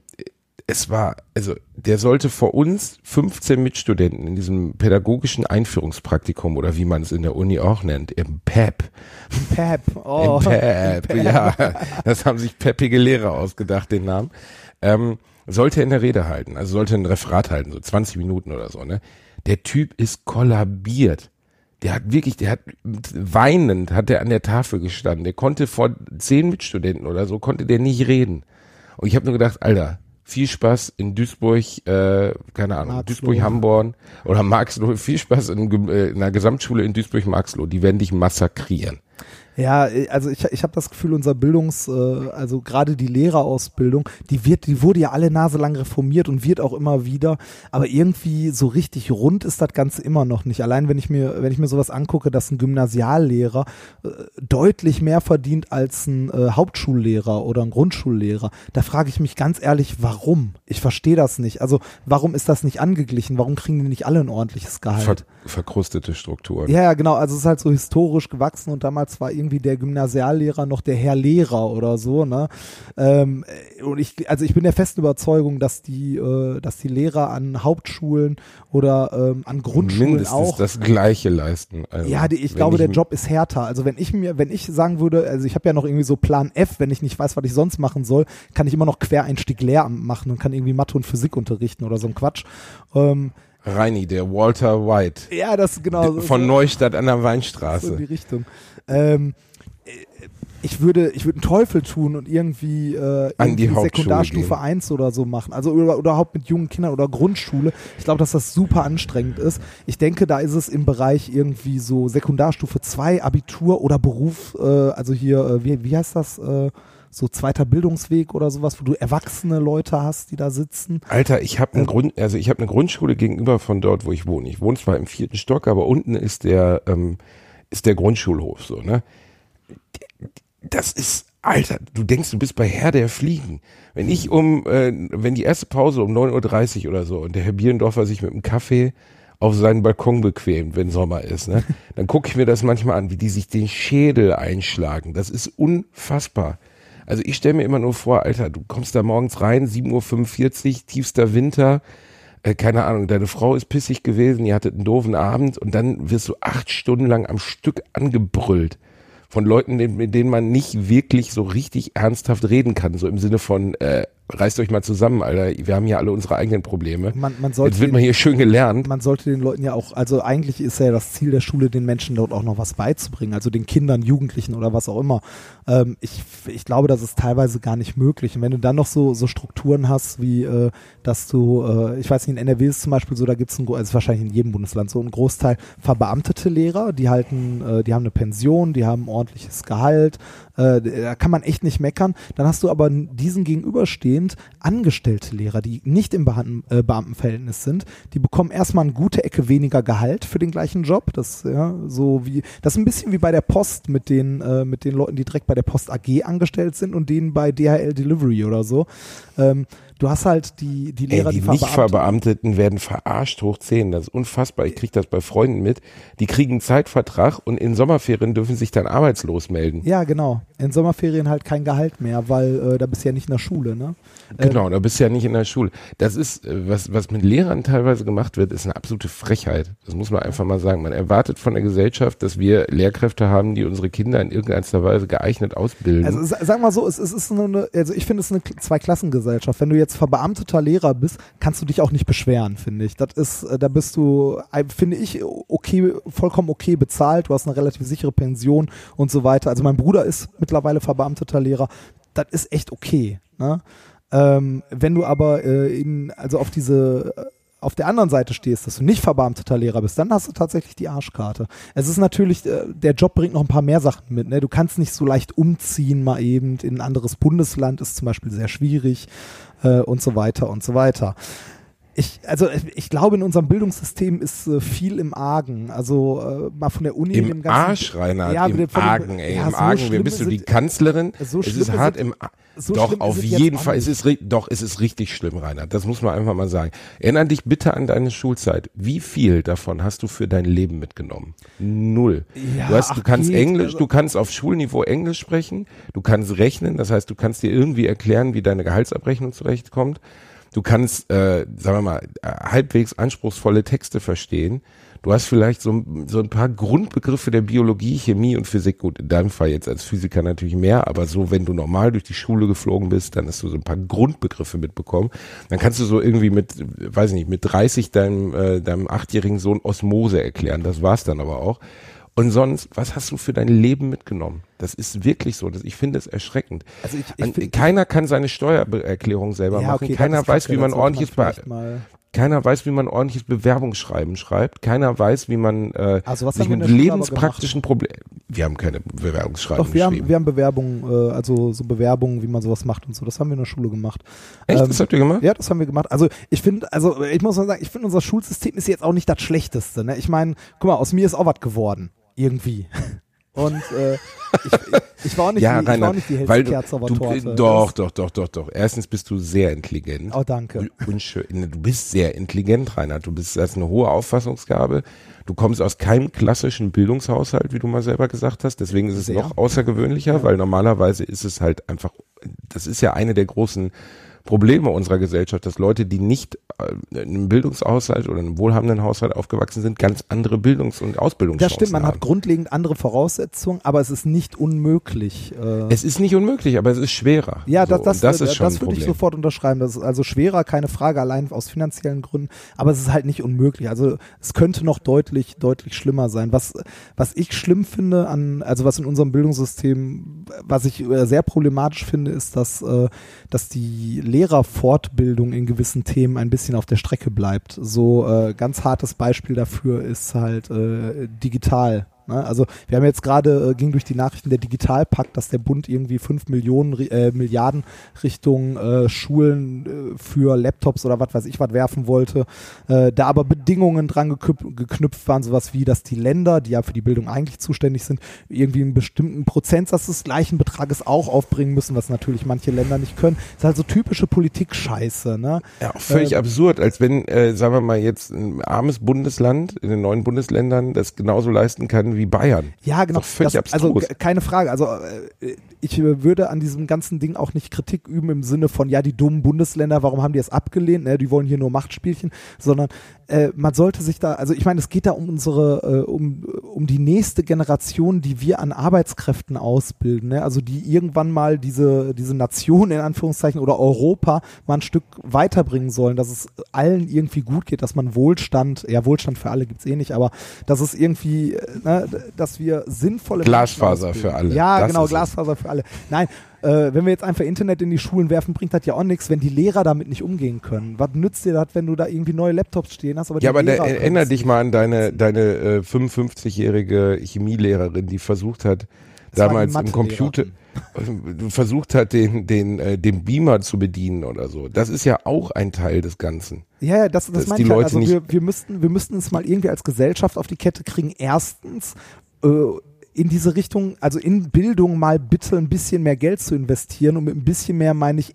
S3: es war, also der sollte vor uns 15 Mitstudenten in diesem pädagogischen Einführungspraktikum oder wie man es in der Uni auch nennt, im PEP.
S2: PEP, oh.
S3: Im PEP, ja. Das haben sich peppige Lehrer ausgedacht, den Namen. Ähm, sollte in der Rede halten, also sollte ein Referat halten, so 20 Minuten oder so, ne? Der Typ ist kollabiert. Der hat wirklich, der hat weinend hat er an der Tafel gestanden. Der konnte vor zehn Mitstudenten oder so, konnte der nicht reden. Und ich habe nur gedacht, Alter, viel Spaß in Duisburg, äh, keine Ahnung, Duisburg-Hamborn oder Marxloh, viel Spaß in, äh, in einer Gesamtschule in Duisburg-Marxloh. Die werden dich massakrieren.
S2: Ja, also ich, ich habe das Gefühl, unser Bildungs, äh, also gerade die Lehrerausbildung, die wird, die wurde ja alle Nase lang reformiert und wird auch immer wieder, aber irgendwie so richtig rund ist das Ganze immer noch nicht. Allein wenn ich mir, wenn ich mir sowas angucke, dass ein Gymnasiallehrer äh, deutlich mehr verdient als ein äh, Hauptschullehrer oder ein Grundschullehrer, da frage ich mich ganz ehrlich, warum? Ich verstehe das nicht. Also warum ist das nicht angeglichen? Warum kriegen die nicht alle ein ordentliches Gehalt? Ver
S3: verkrustete Strukturen.
S2: Ja, ja, genau. Also es ist halt so historisch gewachsen und damals war irgendwie der Gymnasiallehrer noch der Herr Lehrer oder so, ne? Ähm, und ich, also ich bin der festen Überzeugung, dass die, äh, dass die Lehrer an Hauptschulen oder ähm, an Grundschulen
S3: Mindestens
S2: auch
S3: das Gleiche leisten.
S2: Also, ja, die, ich glaube, ich der Job ist härter. Also wenn ich mir, wenn ich sagen würde, also ich habe ja noch irgendwie so Plan F, wenn ich nicht weiß, was ich sonst machen soll, kann ich immer noch Quereinstieg Lehramt machen und kann irgendwie Mathe und Physik unterrichten oder so ein Quatsch. Ähm,
S3: Reini, der Walter White.
S2: Ja, das genau.
S3: Von so, Neustadt an der Weinstraße. So
S2: in die Richtung. Ähm, ich würde, ich würde einen Teufel tun und irgendwie, äh, irgendwie Sekundarstufe gehen. 1 oder so machen. Also oder, überhaupt mit jungen Kindern oder Grundschule. Ich glaube, dass das super anstrengend ist. Ich denke, da ist es im Bereich irgendwie so Sekundarstufe 2, Abitur oder Beruf, äh, also hier, äh, wie, wie heißt das? Äh, so zweiter Bildungsweg oder sowas, wo du erwachsene Leute hast, die da sitzen.
S3: Alter, ich habe einen Grund, also ich habe eine Grundschule gegenüber von dort, wo ich wohne. Ich wohne zwar im vierten Stock, aber unten ist der ähm, ist der Grundschulhof so, ne? Das ist Alter, du denkst, du bist bei Herr der Fliegen. Wenn ich um, äh, wenn die erste Pause um 9.30 Uhr oder so und der Herr Bierendorfer sich mit einem Kaffee auf seinen Balkon bequemt, wenn Sommer ist, ne? Dann gucke ich mir das manchmal an, wie die sich den Schädel einschlagen. Das ist unfassbar. Also ich stelle mir immer nur vor, Alter, du kommst da morgens rein, 7.45 Uhr, tiefster Winter, äh, keine Ahnung, deine Frau ist pissig gewesen, ihr hattet einen doofen Abend und dann wirst du acht Stunden lang am Stück angebrüllt von Leuten, mit denen man nicht wirklich so richtig ernsthaft reden kann, so im Sinne von, äh, reißt euch mal zusammen, Alter. Wir haben ja alle unsere eigenen Probleme.
S2: Man, man sollte
S3: Jetzt wird man hier schön gelernt.
S2: Man sollte den Leuten ja auch, also eigentlich ist ja das Ziel der Schule, den Menschen dort auch noch was beizubringen, also den Kindern, Jugendlichen oder was auch immer. Ähm, ich, ich glaube, das ist teilweise gar nicht möglich. Und wenn du dann noch so, so Strukturen hast, wie äh, dass du, äh, ich weiß nicht, in NRW ist zum Beispiel so, da gibt es ein, also wahrscheinlich in jedem Bundesland so einen Großteil verbeamtete Lehrer, die halten, äh, die haben eine Pension, die haben ein ordentliches Gehalt, äh, da kann man echt nicht meckern. Dann hast du aber diesen gegenüberstehend angestellte Lehrer, die nicht im Beam äh, Beamtenverhältnis sind. Die bekommen erstmal eine gute Ecke weniger Gehalt für den gleichen Job. Das ja so wie das ist ein bisschen wie bei der Post mit den äh, mit den Leuten, die direkt bei der Post AG angestellt sind und denen bei DHL Delivery oder so. Ähm, du hast halt die, die Lehrer,
S3: Ey, die,
S2: die,
S3: nicht Verbeamteten werden verarscht hoch 10. Das ist unfassbar. Ich kriege das bei Freunden mit. Die kriegen einen Zeitvertrag und in Sommerferien dürfen sich dann arbeitslos melden.
S2: Ja, genau. In Sommerferien halt kein Gehalt mehr, weil äh, da bist du ja nicht in der Schule, ne?
S3: Genau, da bist du ja nicht in der Schule. Das ist, äh, was, was mit Lehrern teilweise gemacht wird, ist eine absolute Frechheit. Das muss man einfach mal sagen. Man erwartet von der Gesellschaft, dass wir Lehrkräfte haben, die unsere Kinder in irgendeiner Weise geeignet ausbilden.
S2: Also sag mal so, es, es ist nur eine, also ich finde es eine Zweiklassengesellschaft. Wenn du jetzt verbeamteter Lehrer bist, kannst du dich auch nicht beschweren, finde ich. Das ist, äh, da bist du, finde ich, okay, vollkommen okay bezahlt. Du hast eine relativ sichere Pension und so weiter. Also mein Bruder ist mittlerweile verbeamteter Lehrer. Das ist echt okay. Ne? Ähm, wenn du aber äh, in, also auf diese äh, auf der anderen Seite stehst, dass du nicht verbeamteter Lehrer bist, dann hast du tatsächlich die Arschkarte. Es ist natürlich, äh, der Job bringt noch ein paar mehr Sachen mit. Ne? Du kannst nicht so leicht umziehen, mal eben in ein anderes Bundesland, ist zum Beispiel sehr schwierig äh, und so weiter und so weiter ich, also ich glaube, in unserem Bildungssystem ist äh, viel im Argen. Also äh, mal von der Uni.
S3: Im
S2: dem
S3: ganzen, Arsch, Reinhard,
S2: ja,
S3: im Argen, ey, ja, im so Argen. Wer bist du, die Kanzlerin?
S2: So
S3: es ist hart im
S2: so
S3: Doch, auf jeden Fall. Es ist, doch, es ist richtig schlimm, Reinhard. Das muss man einfach mal sagen. Erinner dich bitte an deine Schulzeit. Wie viel davon hast du für dein Leben mitgenommen? Null.
S2: Ja,
S3: du, hast, du kannst
S2: geht,
S3: Englisch,
S2: also-
S3: du kannst auf Schulniveau Englisch sprechen, du kannst rechnen, das heißt, du kannst dir irgendwie erklären, wie deine Gehaltsabrechnung zurechtkommt. Du kannst, äh, sagen wir mal, äh, halbwegs anspruchsvolle Texte verstehen. Du hast vielleicht so, so ein paar Grundbegriffe der Biologie, Chemie und Physik. Gut, in deinem Fall jetzt als Physiker natürlich mehr, aber so, wenn du normal durch die Schule geflogen bist, dann hast du so ein paar Grundbegriffe mitbekommen. Dann kannst du so irgendwie mit, weiß ich nicht, mit 30 deinem, äh, deinem achtjährigen Sohn Osmose erklären. Das war's dann aber auch. Und sonst, was hast du für dein Leben mitgenommen? Das ist wirklich so. Das, ich finde es erschreckend.
S2: Also ich, ich
S3: An,
S2: find-
S3: keiner kann seine Steuererklärung selber
S2: Ja,
S3: machen.
S2: okay,
S3: keiner weiß, wie man ordentliches,
S2: man
S3: keiner weiß, wie man ordentliches Bewerbungsschreiben schreibt. Keiner weiß, wie man äh,
S2: Also was
S3: sich
S2: haben
S3: mit lebenspraktischen Problemen. Wir haben keine Bewerbungsschreiben
S2: Doch, wir haben,
S3: geschrieben.
S2: wir haben Bewerbungen, äh, also so Bewerbungen, wie man sowas macht und so. Das haben wir in der Schule gemacht.
S3: Echt?
S2: Ähm,
S3: das habt ihr gemacht?
S2: Ja, das haben wir gemacht. Also ich finde, also ich muss mal sagen, ich finde unser Schulsystem ist jetzt auch nicht das Schlechteste. Ne? Ich meine, guck mal, aus mir ist auch was geworden. Irgendwie. Und äh, ich, ich war nicht
S3: ja,
S2: die, ich war
S3: Reinhard,
S2: nicht die hellste
S3: weil du,
S2: Kerze auf der
S3: du
S2: Torte.
S3: doch, doch, doch, doch, doch. Erstens bist du sehr intelligent.
S2: Oh, danke.
S3: Unschön. Du bist sehr intelligent, Reinhard. Du bist, hast eine hohe Auffassungsgabe. Du kommst aus keinem klassischen Bildungshaushalt, wie du mal selber gesagt hast. Deswegen ist es
S2: Sehr.
S3: noch außergewöhnlicher, weil normalerweise ist es halt einfach, das ist ja eine der großen Probleme unserer Gesellschaft, dass Leute, die nicht äh, in einem Bildungshaushalt oder in einem wohlhabenden Haushalt aufgewachsen sind, ganz andere Bildungs- und Ausbildungschancen
S2: Das stimmt, man
S3: haben.
S2: hat grundlegend andere Voraussetzungen, aber es ist nicht unmöglich. Äh,
S3: es ist nicht unmöglich, aber es ist schwerer.
S2: Ja,
S3: so,
S2: das, das,
S3: das
S2: äh,
S3: ist schon
S2: das würde ich sofort unterschreiben. Das ist also schwerer, keine Frage, allein aus finanziellen Gründen. Aber es ist halt nicht unmöglich. Also es könnte noch deutlich, deutlich schlimmer sein. Was, was ich schlimm finde an, also was in unserem Bildungssystem, was ich äh, sehr problematisch finde, ist, dass, äh, dass die Lehrerfortbildung in gewissen Themen ein bisschen auf der Strecke bleibt. So äh, ganz hartes Beispiel dafür ist halt äh, digital? Also wir haben jetzt gerade, äh, ging durch die Nachrichten der Digitalpakt, dass der Bund irgendwie 5 Millionen, äh, Milliarden Richtung äh, Schulen äh, für Laptops oder was weiß ich was werfen wollte. Äh, da aber Bedingungen dran geknüpft waren, sowas wie, dass die Länder, die ja für die Bildung eigentlich zuständig sind, irgendwie einen bestimmten Prozentsatz des gleichen Betrages auch aufbringen müssen, was natürlich manche Länder nicht können. Das ist halt so typische Politik-Scheiße. Ne?
S3: Ja, auch völlig
S2: Ähm,
S3: absurd, als wenn, äh, sagen wir mal, jetzt ein armes Bundesland in den neuen Bundesländern das genauso leisten kann wie Bayern.
S2: Ja, genau.
S3: Doch völlig
S2: das, also keine Frage. Also äh, ich äh, würde an diesem ganzen Ding auch nicht Kritik üben im Sinne von, ja, die dummen Bundesländer, warum haben die es abgelehnt? Ne, die wollen hier nur Machtspielchen, sondern äh, man sollte sich da, also ich meine, es geht da um unsere, äh, um, um die nächste Generation, die wir an Arbeitskräften ausbilden. Ne? Also die irgendwann mal diese, diese Nation in Anführungszeichen oder Europa mal ein Stück weiterbringen sollen, dass es allen irgendwie gut geht, dass man Wohlstand, ja, Wohlstand für alle gibt's eh nicht, aber dass es irgendwie, äh, dass wir sinnvolle
S3: Glasfaser für alle.
S2: Ja,
S3: Das
S2: genau,
S3: ist es.
S2: Glasfaser für alle. Nein, äh, wenn wir jetzt einfach Internet in die Schulen werfen, bringt das ja auch nichts, wenn die Lehrer damit nicht umgehen können. Was nützt dir das, wenn du da irgendwie neue Laptops stehen hast? Aber die
S3: Ja, aber da,
S2: Lehrer
S3: erinnere dich mal an deine, deine äh, 55-jährige Chemielehrerin, die versucht hat,
S2: Das
S3: damals im. Computer, äh, versucht hat, den, den, äh, den Beamer zu bedienen oder so. Das ist ja auch ein Teil des Ganzen.
S2: Ja, ja, das, das meine
S3: die
S2: ich halt.
S3: Leute
S2: Also
S3: nicht-
S2: wir, wir, müssten, wir müssten es mal irgendwie als Gesellschaft auf die Kette kriegen. Erstens, äh, in diese Richtung, also in Bildung mal bitte ein bisschen mehr Geld zu investieren und mit ein bisschen mehr meine ich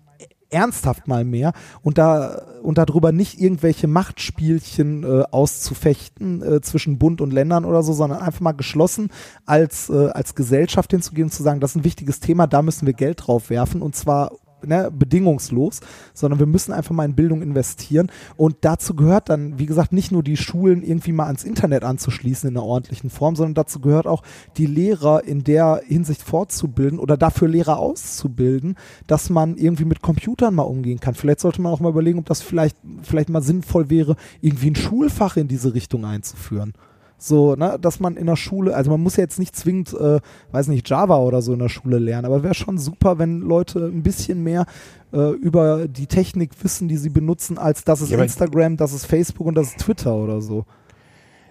S2: ernsthaft mal mehr und da und darüber nicht irgendwelche Machtspielchen äh, auszufechten äh, zwischen Bund und Ländern oder so, sondern einfach mal geschlossen als äh, als Gesellschaft hinzugehen und zu sagen, das ist ein wichtiges Thema, da müssen wir Geld drauf werfen und zwar ne, bedingungslos, sondern wir müssen einfach mal in Bildung investieren. Und dazu gehört dann, wie gesagt, nicht nur die Schulen irgendwie mal ans Internet anzuschließen in einer ordentlichen Form, sondern dazu gehört auch die Lehrer in der Hinsicht fortzubilden oder dafür Lehrer auszubilden, dass man irgendwie mit Computern mal umgehen kann. Vielleicht sollte man auch mal überlegen, ob das vielleicht, vielleicht mal sinnvoll wäre, irgendwie ein Schulfach in diese Richtung einzuführen. So, ne, dass man in der Schule, also man muss ja jetzt nicht zwingend, äh, weiß nicht, Java oder so in der Schule lernen, aber wäre schon super, wenn Leute ein bisschen mehr äh, über die Technik wissen, die sie benutzen, als das ist
S3: Ja,
S2: Instagram, das ist Facebook und das ist Twitter oder so.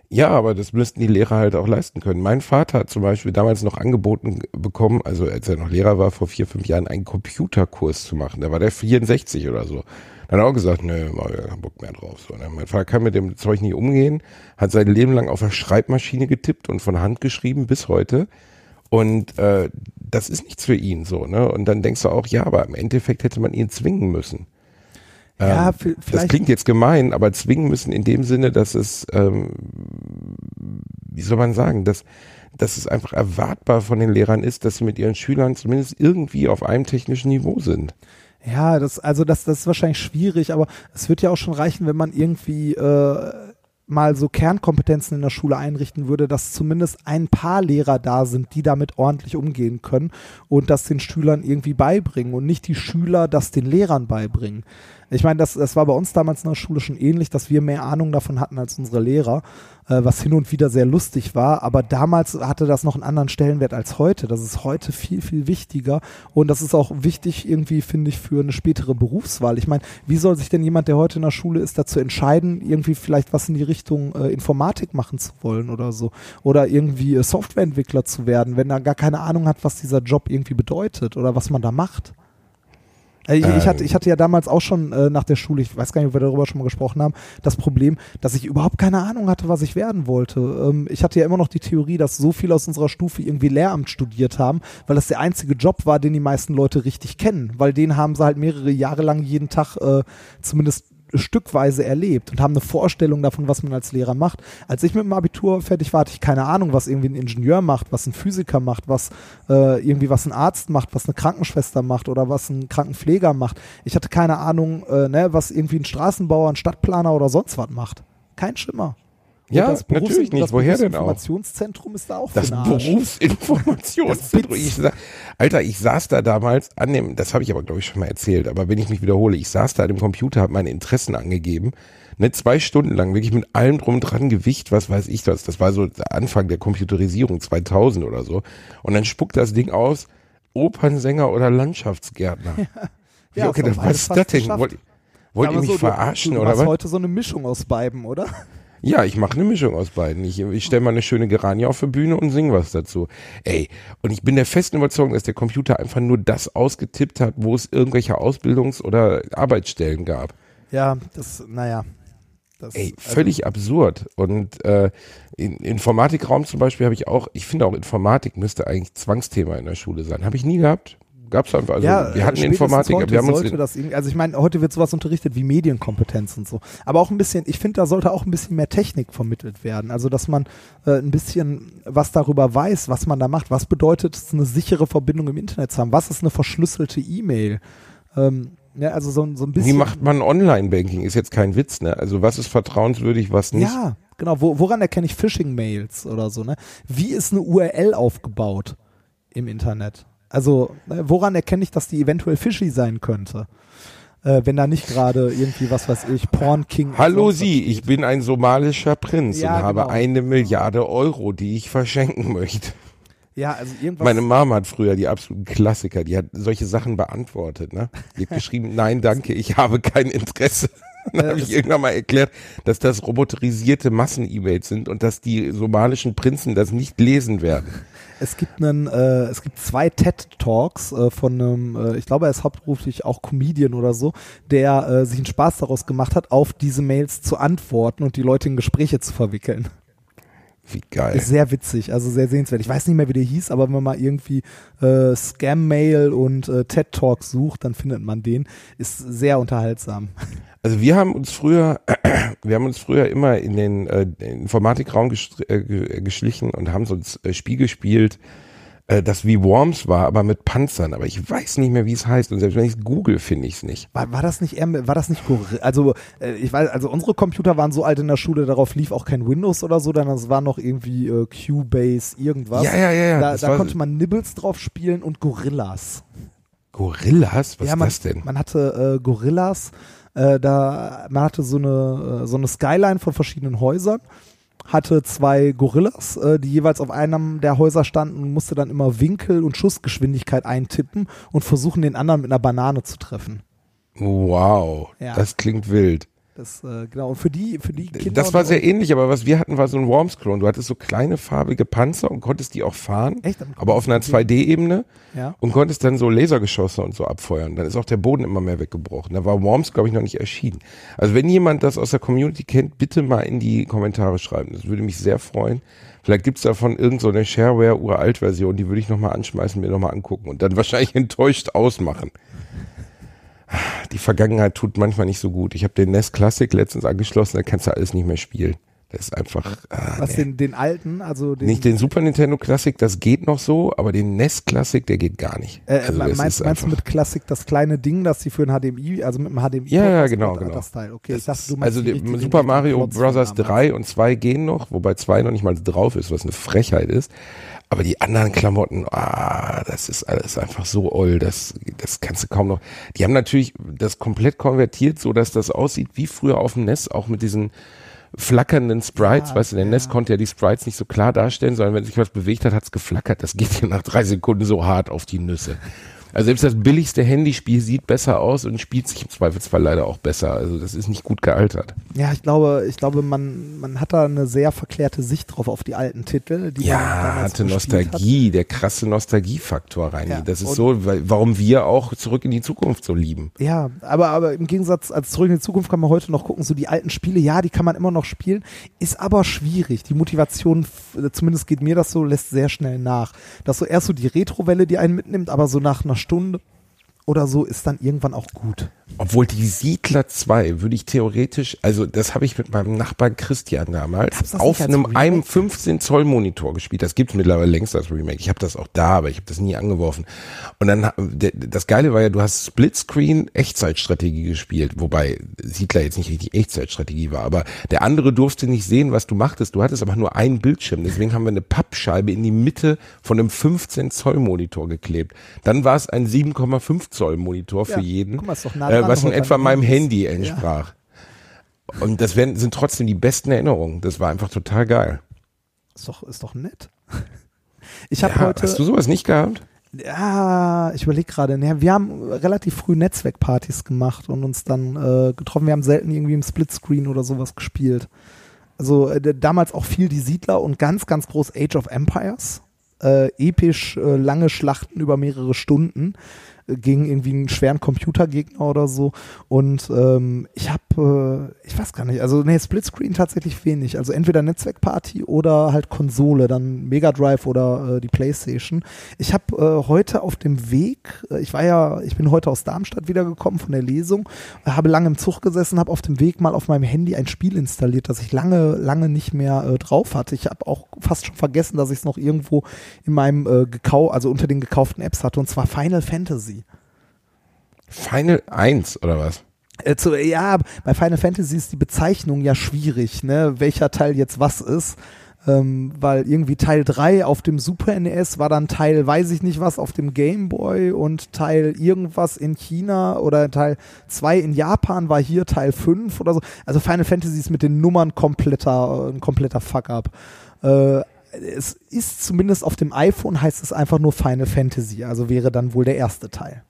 S3: Ja, aber das müssten die Lehrer halt auch leisten können. Mein Vater hat zum Beispiel damals noch angeboten bekommen, also als er noch Lehrer war, vor vier, fünf Jahren, einen Computerkurs zu machen. Da war der 64 oder so. Dann hat er auch gesagt, nö, mach ich keinen Bock mehr drauf. So, ne? Mein Vater kann mit dem Zeug nicht umgehen, hat sein Leben lang auf der Schreibmaschine getippt und von Hand geschrieben bis heute. Und äh, das ist nichts für ihn so, ne? Und dann denkst du auch, ja, aber im Endeffekt hätte man ihn zwingen müssen.
S2: ja,
S3: Ähm, das klingt jetzt gemein, aber zwingen müssen in dem Sinne, dass es, ähm, wie soll man sagen, dass, dass es einfach erwartbar von den Lehrern ist, dass sie mit ihren Schülern zumindest irgendwie auf einem technischen Niveau sind.
S2: Ja, das, also das, das ist wahrscheinlich schwierig, aber es wird ja auch schon reichen, wenn man irgendwie äh, mal so Kernkompetenzen in der Schule einrichten würde, dass zumindest ein paar Lehrer da sind, die damit ordentlich umgehen können und das den Schülern irgendwie beibringen und nicht die Schüler das den Lehrern beibringen. Ich meine, das, das war bei uns damals in der Schule schon ähnlich, dass wir mehr Ahnung davon hatten als unsere Lehrer, äh, was hin und wieder sehr lustig war, aber damals hatte das noch einen anderen Stellenwert als heute. Das ist heute viel, viel wichtiger und das ist auch wichtig irgendwie, finde ich, für eine spätere Berufswahl. Ich meine, wie soll sich denn jemand, der heute in der Schule ist, dazu entscheiden, irgendwie vielleicht was in die Richtung äh, Informatik machen zu wollen oder so oder irgendwie äh, Softwareentwickler zu werden, wenn er gar keine Ahnung hat, was dieser Job irgendwie bedeutet oder was man da macht? Äh, Ich, ich, hatte, ich hatte ja damals auch schon äh, nach der Schule, ich weiß gar nicht, ob wir darüber schon mal gesprochen haben, das Problem, dass ich überhaupt keine Ahnung hatte, was ich werden wollte. Ähm, ich hatte ja immer noch die Theorie, dass so viele aus unserer Stufe irgendwie Lehramt studiert haben, weil das der einzige Job war, den die meisten Leute richtig kennen, weil den haben sie halt mehrere Jahre lang jeden Tag äh, zumindest stückweise erlebt und haben eine Vorstellung davon, was man als Lehrer macht. Als ich mit dem Abitur fertig war, hatte ich keine Ahnung, was irgendwie ein Ingenieur macht, was ein Physiker macht, was äh, irgendwie was ein Arzt macht, was eine Krankenschwester macht oder was ein Krankenpfleger macht. Ich hatte keine Ahnung, äh, ne, was irgendwie ein Straßenbauer, ein Stadtplaner oder sonst was macht. Kein Schimmer.
S3: Ja,
S2: das Berufs-
S3: natürlich nicht.
S2: Das
S3: Woher denn auch?
S2: Berufsinformationszentrum ist da auch
S3: Das. Berufsinformationszentrum.
S2: Das
S3: Ich sa- Alter, ich saß da damals an dem, das habe ich aber glaube ich schon mal erzählt, aber wenn ich mich wiederhole, ich saß da an dem Computer, habe meine Interessen angegeben, ne, zwei Stunden lang, wirklich mit allem drum und dran, Gewicht, was weiß ich das, das war so der Anfang der Computerisierung 2000 oder so und dann spuckt das Ding aus, Opernsänger oder Landschaftsgärtner.
S2: Ja,
S3: okay,
S2: hast
S3: das, was ist das denn? Wollt, wollt
S2: Ja,
S3: ihr mich
S2: so,
S3: verarschen
S2: du, du
S3: oder was?
S2: heute so eine Mischung aus beiden, oder?
S3: Ja, ich mache eine Mischung aus beiden. Ich, ich stelle mal eine schöne Geranie auf die Bühne und sing was dazu. Ey, und ich bin der festen Überzeugung, dass der Computer einfach nur das ausgetippt hat, wo es irgendwelche Ausbildungs- oder Arbeitsstellen gab.
S2: Ja, das, naja. Das,
S3: Ey, völlig also, absurd. Und äh, in Informatikraum zum Beispiel habe ich auch, ich finde auch Informatik müsste eigentlich Zwangsthema in der Schule sein. Habe ich nie gehabt. Gab's einfach. Also
S2: ja,
S3: wir hatten Informatik,
S2: heute
S3: wir haben uns
S2: sollte das also ich meine, heute wird sowas unterrichtet wie Medienkompetenz und so. Aber auch ein bisschen, ich finde, da sollte auch ein bisschen mehr Technik vermittelt werden. Also dass man äh, ein bisschen was darüber weiß, was man da macht. Was bedeutet es, eine sichere Verbindung im Internet zu haben? Was ist eine verschlüsselte E-Mail? Ähm, ja, also so, so ein bisschen.
S3: Wie macht man Online-Banking? Ist jetzt kein Witz, ne? Also was ist vertrauenswürdig, was nicht?
S2: Ja, genau. Wo, woran erkenne ich Phishing-Mails oder so, ne? Wie ist eine URL aufgebaut im Internet? Also, ne, woran erkenne ich, dass die eventuell fishy sein könnte? Äh, wenn da nicht gerade irgendwie, was weiß ich, Porn King.
S3: Hallo Sie, ich bin ein somalischer Prinz ja, und habe genau. eine Milliarde Euro, die ich verschenken möchte.
S2: Ja, also irgendwas.
S3: Meine Mama hat früher die absoluten Klassiker, die hat solche Sachen beantwortet, ne? Die hat geschrieben, nein, danke, ich habe kein Interesse. Dann habe ich irgendwann mal erklärt, dass das roboterisierte Massen-E-Mails sind und dass die somalischen Prinzen das nicht lesen werden.
S2: Es gibt einen, äh, es gibt zwei TED Talks äh, von einem, äh, ich glaube, er ist hauptberuflich auch Comedian oder so, der äh, sich einen Spaß daraus gemacht hat, auf diese Mails zu antworten und die Leute in Gespräche zu verwickeln.
S3: Wie geil.
S2: Ist sehr witzig, also sehr sehenswert. Ich weiß nicht mehr, wie der hieß, aber wenn man mal irgendwie äh, Scam-Mail und äh, TED Talk sucht, dann findet man den. Ist sehr unterhaltsam.
S3: Also wir haben uns früher, wir haben uns früher immer in den äh, Informatikraum äh, geschlichen und haben so ein äh, Spiel gespielt, äh, das wie Worms war, aber mit Panzern. Aber ich weiß nicht mehr, wie es heißt. Und selbst wenn ich es google, finde ich es nicht.
S2: War, war das nicht eher, war das nicht, also äh, ich weiß, also unsere Computer waren so alt in der Schule, darauf lief auch kein Windows oder so, dann das war noch irgendwie äh, Cubase, irgendwas.
S3: Ja, ja, ja. ja.
S2: Da, da konnte man Nibbles drauf spielen und Gorillas.
S3: Gorillas? Was
S2: ja, man,
S3: ist das denn?
S2: Man hatte äh, Gorillas, äh, da, man hatte so eine, äh, so eine Skyline von verschiedenen Häusern hatte zwei Gorillas, äh, die jeweils auf einem der Häuser standen und musste dann immer Winkel und Schussgeschwindigkeit eintippen und versuchen, den anderen mit einer Banane zu treffen.
S3: Wow, ja. das klingt wild.
S2: Das, äh, genau, und für die, für die Kinder.
S3: Das war sehr ähnlich, aber was wir hatten, war so ein Worms-Klon. Du hattest so kleine farbige Panzer und konntest die auch fahren.
S2: Echt?
S3: Aber auf einer 2D-Ebene.
S2: Ja.
S3: Und konntest dann so Lasergeschosse und so abfeuern. Dann ist auch der Boden immer mehr weggebrochen. Da war Worms, glaube ich, noch nicht erschienen. Also wenn jemand das aus der Community kennt, bitte mal in die Kommentare schreiben. Das würde mich sehr freuen. Vielleicht gibt's davon irgendeine so Shareware-Uralt-Version, die würde ich nochmal anschmeißen, mir nochmal angucken und dann wahrscheinlich enttäuscht ausmachen die Vergangenheit tut manchmal nicht so gut. Ich habe den NES Classic letztens angeschlossen, da kannst du alles nicht mehr spielen. Das ist einfach.
S2: Ah, Was nee. den, den alten, also den
S3: nicht den Super Nintendo Classic, das geht noch so, aber den NES Classic, der geht gar nicht.
S2: Äh, also meinst, meinst du mit Classic das kleine Ding, das sie für ein HDMI, also mit dem HDMI?
S3: Ja, ja, genau, genau.
S2: Das Teil. Okay,
S3: das ich dachte, du meinst also die, Super Mario Bros. 3 und 2 gehen noch, wobei 2 noch nicht mal drauf ist, was eine Frechheit ist. Aber die anderen Klamotten, ah, das ist alles einfach so oll, das, das kannst du kaum noch. Die haben natürlich das komplett konvertiert, so dass das aussieht wie früher auf dem NES, auch mit diesen flackernden Sprites, ja, weißt du, der ja. NES konnte ja die Sprites nicht so klar darstellen, sondern wenn sich was bewegt hat, hat's geflackert. Das geht ja nach drei Sekunden so hart auf die Nüsse. Also selbst das billigste Handyspiel sieht besser aus und spielt sich im Zweifelsfall leider auch besser. Also das ist nicht gut gealtert.
S2: Ja, ich glaube, ich glaube, man, man hat da eine sehr verklärte Sicht drauf auf die alten Titel. Die
S3: ja, hatte Nostalgie, hat. der krasse Nostalgiefaktor rein. Ja, das ist so, weil, warum wir auch zurück in die Zukunft so lieben.
S2: Ja, aber, aber im Gegensatz, als zurück in die Zukunft kann man heute noch gucken, so die alten Spiele, ja, die kann man immer noch spielen, ist aber schwierig. Die Motivation, zumindest geht mir das so, lässt sehr schnell nach. Das ist so erst so die Retrowelle, die einen mitnimmt, aber so nach einer Stunde oder so ist dann irgendwann auch gut.
S3: Obwohl die Siedler 2 würde ich theoretisch, also das habe ich mit meinem Nachbarn Christian damals auf einem, einem 15 Zoll Monitor gespielt. Das gibt es mittlerweile längst als Remake. Ich habe das auch da, aber ich habe das nie angeworfen. Und dann das Geile war ja, du hast Splitscreen Echtzeitstrategie gespielt, wobei Siedler jetzt nicht richtig Echtzeitstrategie war, aber der andere durfte nicht sehen, was du machtest. Du hattest aber nur einen Bildschirm. Deswegen haben wir eine Pappscheibe in die Mitte von einem 15 Zoll Monitor geklebt. Dann war es ein 7,5 Zoll Monitor für jeden. Guck mal, ist doch nah äh, was in etwa meinem Handy entsprach. Ja. Und das werden, sind trotzdem die besten Erinnerungen. Das war einfach total geil.
S2: Ist doch, ist doch nett. Ich habe ja, heute.
S3: Hast du sowas nicht gehabt?
S2: Ja, ich überlege gerade. Ne, wir haben relativ früh Netzwerkpartys gemacht und uns dann äh, getroffen. Wir haben selten irgendwie im Splitscreen oder sowas gespielt. Also äh, damals auch viel die Siedler und ganz, ganz groß Age of Empires. Äh, episch äh, lange Schlachten über mehrere Stunden gegen irgendwie einen schweren Computergegner oder so. Und ähm, ich habe, äh, ich weiß gar nicht, also nee, Splitscreen tatsächlich wenig. Also entweder Netzwerkparty oder halt Konsole, dann Mega Drive oder äh, die Playstation. Ich habe äh, heute auf dem Weg, äh, ich war ja, ich bin heute aus Darmstadt wiedergekommen von der Lesung, habe lange im Zug gesessen, habe auf dem Weg mal auf meinem Handy ein Spiel installiert, das ich lange, lange nicht mehr äh, drauf hatte. Ich habe auch fast schon vergessen, dass ich es noch irgendwo in meinem äh, gekau, also unter den gekauften Apps hatte, und zwar Final Fantasy.
S3: Final 1 oder was?
S2: Äh, zu, ja, bei Final Fantasy ist die Bezeichnung ja schwierig, ne? welcher Teil jetzt was ist. Ähm, weil irgendwie Teil 3 auf dem Super NES war dann Teil, weiß ich nicht was, auf dem Game Boy und Teil irgendwas in China oder Teil 2 in Japan war hier Teil 5 oder so. Also Final Fantasy ist mit den Nummern kompletter, ein kompletter Fuck-up. Äh, es ist zumindest auf dem iPhone heißt es einfach nur Final Fantasy, also wäre dann wohl der erste Teil.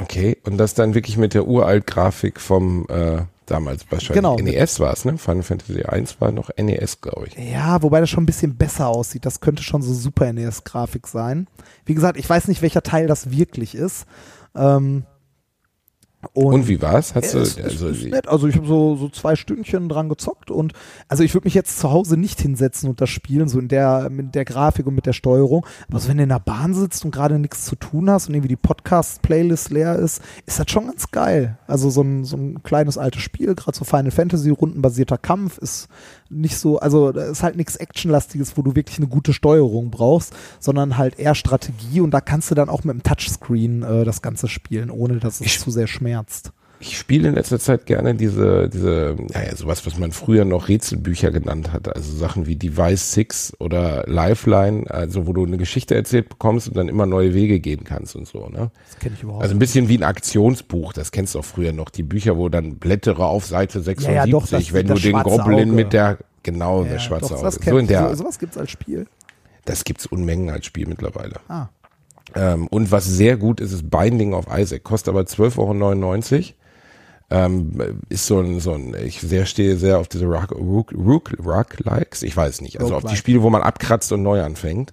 S3: Okay, und das dann wirklich mit der Uralt-Grafik vom äh, damals wahrscheinlich
S2: Genau.
S3: NES war es, ne? Final Fantasy 1 war noch NES, glaube ich.
S2: Ja, wobei das schon ein bisschen besser aussieht. Das könnte schon so Super NES-Grafik sein. Wie gesagt, ich weiß nicht, welcher Teil das wirklich ist. Ähm,
S3: Und, wie war's? Hast
S2: Ja,
S3: du
S2: ist,
S3: also
S2: ist, ist nett. Also ich habe so, so zwei Stündchen dran gezockt und also ich würde mich jetzt zu Hause nicht hinsetzen und das spielen, so in der, mit der Grafik und mit der Steuerung. Aber so wenn du in der Bahn sitzt und gerade nichts zu tun hast und irgendwie die Podcast-Playlist leer ist, ist das schon ganz geil. Also so ein, so ein kleines altes Spiel, gerade so Final Fantasy, rundenbasierter Kampf, ist nicht so, also da ist halt nichts Actionlastiges, wo du wirklich eine gute Steuerung brauchst, sondern halt eher Strategie und da kannst du dann auch mit dem Touchscreen äh, das Ganze spielen, ohne dass es
S3: Ich-
S2: zu sehr schmerzt.
S3: Ich spiele in letzter Zeit gerne diese, diese, naja, sowas, was man früher noch Rätselbücher genannt hat. Also Sachen wie Device 6 oder Lifeline, also wo du eine Geschichte erzählt bekommst und dann immer neue Wege gehen kannst und so, ne?
S2: Das kenne ich überhaupt
S3: Also ein bisschen wie ein Aktionsbuch, das kennst du auch früher noch. Die Bücher, wo dann blättere auf Seite 76,
S2: ja, doch, das-
S3: wenn
S2: das
S3: du den Goblin
S2: Auge.
S3: mit der, genau, der
S2: Ja,
S3: schwarze
S2: doch,
S3: Auge.
S2: das
S3: So in der,
S2: So, sowas gibt's als Spiel.
S3: das gibt's Unmengen als Spiel mittlerweile.
S2: Ah.
S3: Ähm, und was sehr gut ist, ist Binding of Isaac. Kostet aber 12,99 Euro. Ähm, ist so ein, so ein, ich sehr stehe sehr auf diese Rock, Rook, Rook, Rock-Likes. Ich weiß nicht. Also auf die. Spiele, wo man abkratzt und neu anfängt.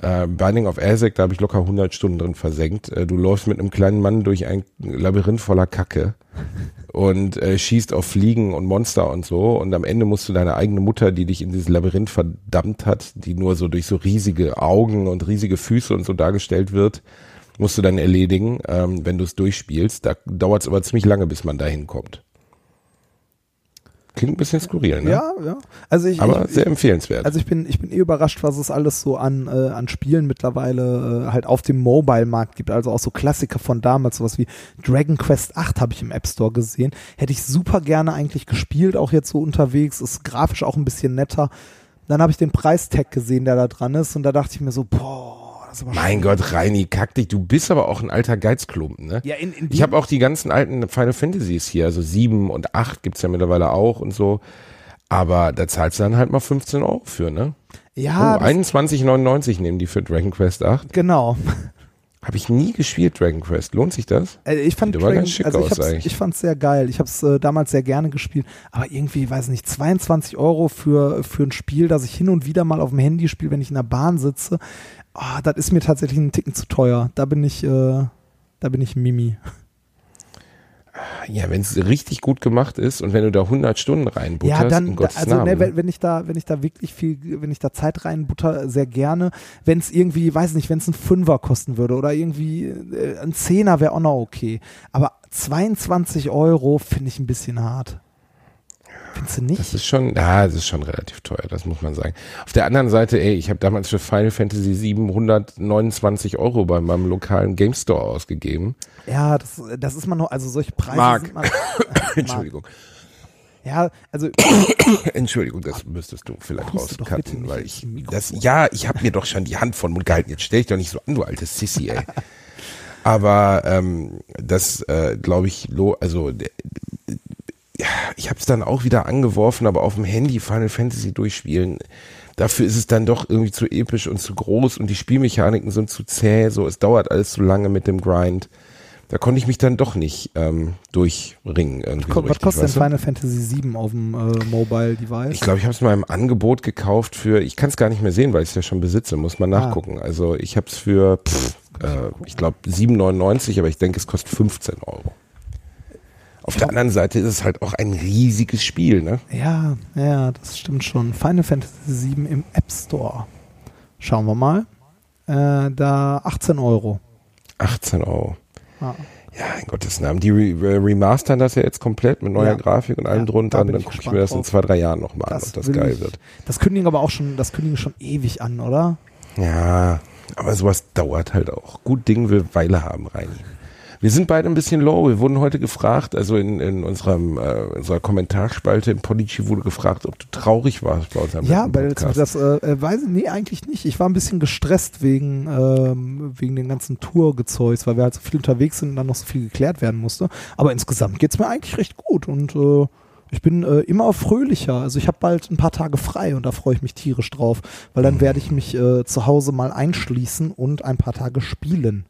S3: Äh, Binding of Isaac, da habe ich locker 100 Stunden drin versenkt. Äh, du läufst mit einem kleinen Mann durch ein Labyrinth voller Kacke und äh, schießt auf Fliegen und Monster und so. Und am Ende musst du deine eigene Mutter, die dich in dieses Labyrinth verdammt hat, die nur so durch so riesige Augen und riesige Füße und so dargestellt wird, musst du dann erledigen, ähm, wenn du es durchspielst. Da dauert es aber ziemlich lange, bis man dahin kommt. Klingt ein bisschen skurril, ne?
S2: Ja, ja. Also ich,
S3: Aber
S2: ich,
S3: sehr empfehlenswert.
S2: also ich bin, ich bin eh überrascht, was es alles so an, äh, an Spielen mittlerweile äh, halt auf dem Mobile-Markt gibt. Also auch so Klassiker von damals, sowas wie Dragon Quest 8 habe ich im App Store gesehen. Hätte ich super gerne eigentlich gespielt, auch jetzt so unterwegs. Ist grafisch auch ein bisschen netter. Dann habe ich den Preistag gesehen, der da dran ist, und da dachte ich mir so, boah,
S3: mein Gott, Reini, kack dich. Du bist aber auch ein alter Geizklumpen, ne?
S2: Ja, in, in
S3: Ich habe auch die ganzen alten Final Fantasies hier, also sieben und acht gibt's ja mittlerweile auch und so. Aber da zahlst du dann halt mal 15 Euro für, ne?
S2: ja,
S3: oh,
S2: das,
S3: 21,99 nehmen die für Dragon Quest 8.
S2: genau.
S3: Habe ich nie gespielt, Dragon Quest. Lohnt sich das?
S2: Äh, ich fand Dragon,
S3: ganz schick
S2: also ich
S3: aus eigentlich.
S2: ich fand's sehr geil. Ich habe es äh, damals sehr gerne gespielt, aber irgendwie, weiß nicht, 22 Euro für für ein Spiel, das ich hin und wieder mal auf dem Handy spiele, wenn ich in der Bahn sitze, ah, das ist mir tatsächlich einen Ticken zu teuer. Da bin ich, äh, da bin ich Mimi.
S3: Ja, wenn es richtig gut gemacht ist und wenn du da 100 Stunden reinbutterst,
S2: ja, dann,
S3: in
S2: da,
S3: Gottes
S2: also
S3: Namen.
S2: ne, wenn, wenn ich da, wenn ich da wirklich viel, wenn ich da Zeit reinbutter, sehr gerne. Wenn es irgendwie, weiß nicht, wenn es ein Fünfer kosten würde oder irgendwie äh, ein Zehner wäre auch noch okay. Aber 22 Euro finde ich ein bisschen hart. Findest du nicht?
S3: Das ist schon, ja, das ist schon relativ teuer, das muss man sagen. Auf der anderen Seite, ey, ich habe damals für Final Fantasy 729 Euro bei meinem lokalen Game Store ausgegeben.
S2: Ja, das, das ist man noch, also solche Preise
S3: Mark.
S2: man.
S3: Entschuldigung.
S2: Ja, also
S3: Entschuldigung, das müsstest du vielleicht rauscutten, weil ich das ja, ich habe mir doch schon die Hand von Mund gehalten. Jetzt stell dich doch nicht so an, du altes Sissy, ey. Aber ähm, das äh, glaube ich, lo, also ja, ich habe es dann auch wieder angeworfen, aber auf dem Handy Final Fantasy durchspielen. Dafür ist es dann doch irgendwie zu episch und zu groß und die Spielmechaniken sind zu zäh, so es dauert alles zu lange mit dem Grind. da konnte ich mich dann doch nicht ähm, durchringen. Irgendwie
S2: Ko-
S3: so
S2: Was
S3: richtig,
S2: kostet denn
S3: du?
S2: Final Fantasy VII auf dem äh, Mobile Device?
S3: Ich glaube, ich habe es mal im Angebot gekauft für, ich kann es gar nicht mehr sehen, weil ich es ja schon besitze, muss man
S2: Ah.
S3: nachgucken. Also ich habe es für, pff, äh, ich glaube 7,99, aber ich denke, es kostet 15 Euro. Auf der anderen Seite ist es halt auch ein riesiges Spiel, ne?
S2: Ja, ja, das stimmt schon. Final Fantasy VII im App Store. Schauen wir mal. Äh, da 18 Euro.
S3: 18 Euro.
S2: Ja.
S3: Ja, in Gottes Namen. Die re re- remastern das ja jetzt komplett mit neuer
S2: Ja.
S3: Grafik und allem
S2: Ja,
S3: drunter.
S2: da
S3: und dann gucke ich mir das in zwei, drei Jahren nochmal an, ob das geil
S2: ich-
S3: wird.
S2: Das kündigen aber auch schon, das kündigen schon ewig an, oder?
S3: Ja, aber sowas dauert halt auch. Gut Ding will Weile haben, Reini. Wir sind beide ein bisschen low. Wir wurden heute gefragt, also in, in unserem, äh, unserer Kommentarspalte im Podigy wurde gefragt, ob du traurig warst bei unserem
S2: Ja, weil
S3: Podcast.
S2: das, äh, äh, weiß ich, nee, eigentlich nicht. Ich war ein bisschen gestresst wegen, ähm, wegen den ganzen Tourgezeugs, weil wir halt so viel unterwegs sind und dann noch so viel geklärt werden musste. Aber insgesamt geht's mir eigentlich recht gut und äh, ich bin äh, immer fröhlicher. Also ich habe bald ein paar Tage frei und da freue ich mich tierisch drauf, weil dann werde ich mich äh, zu Hause mal einschließen und ein paar Tage spielen.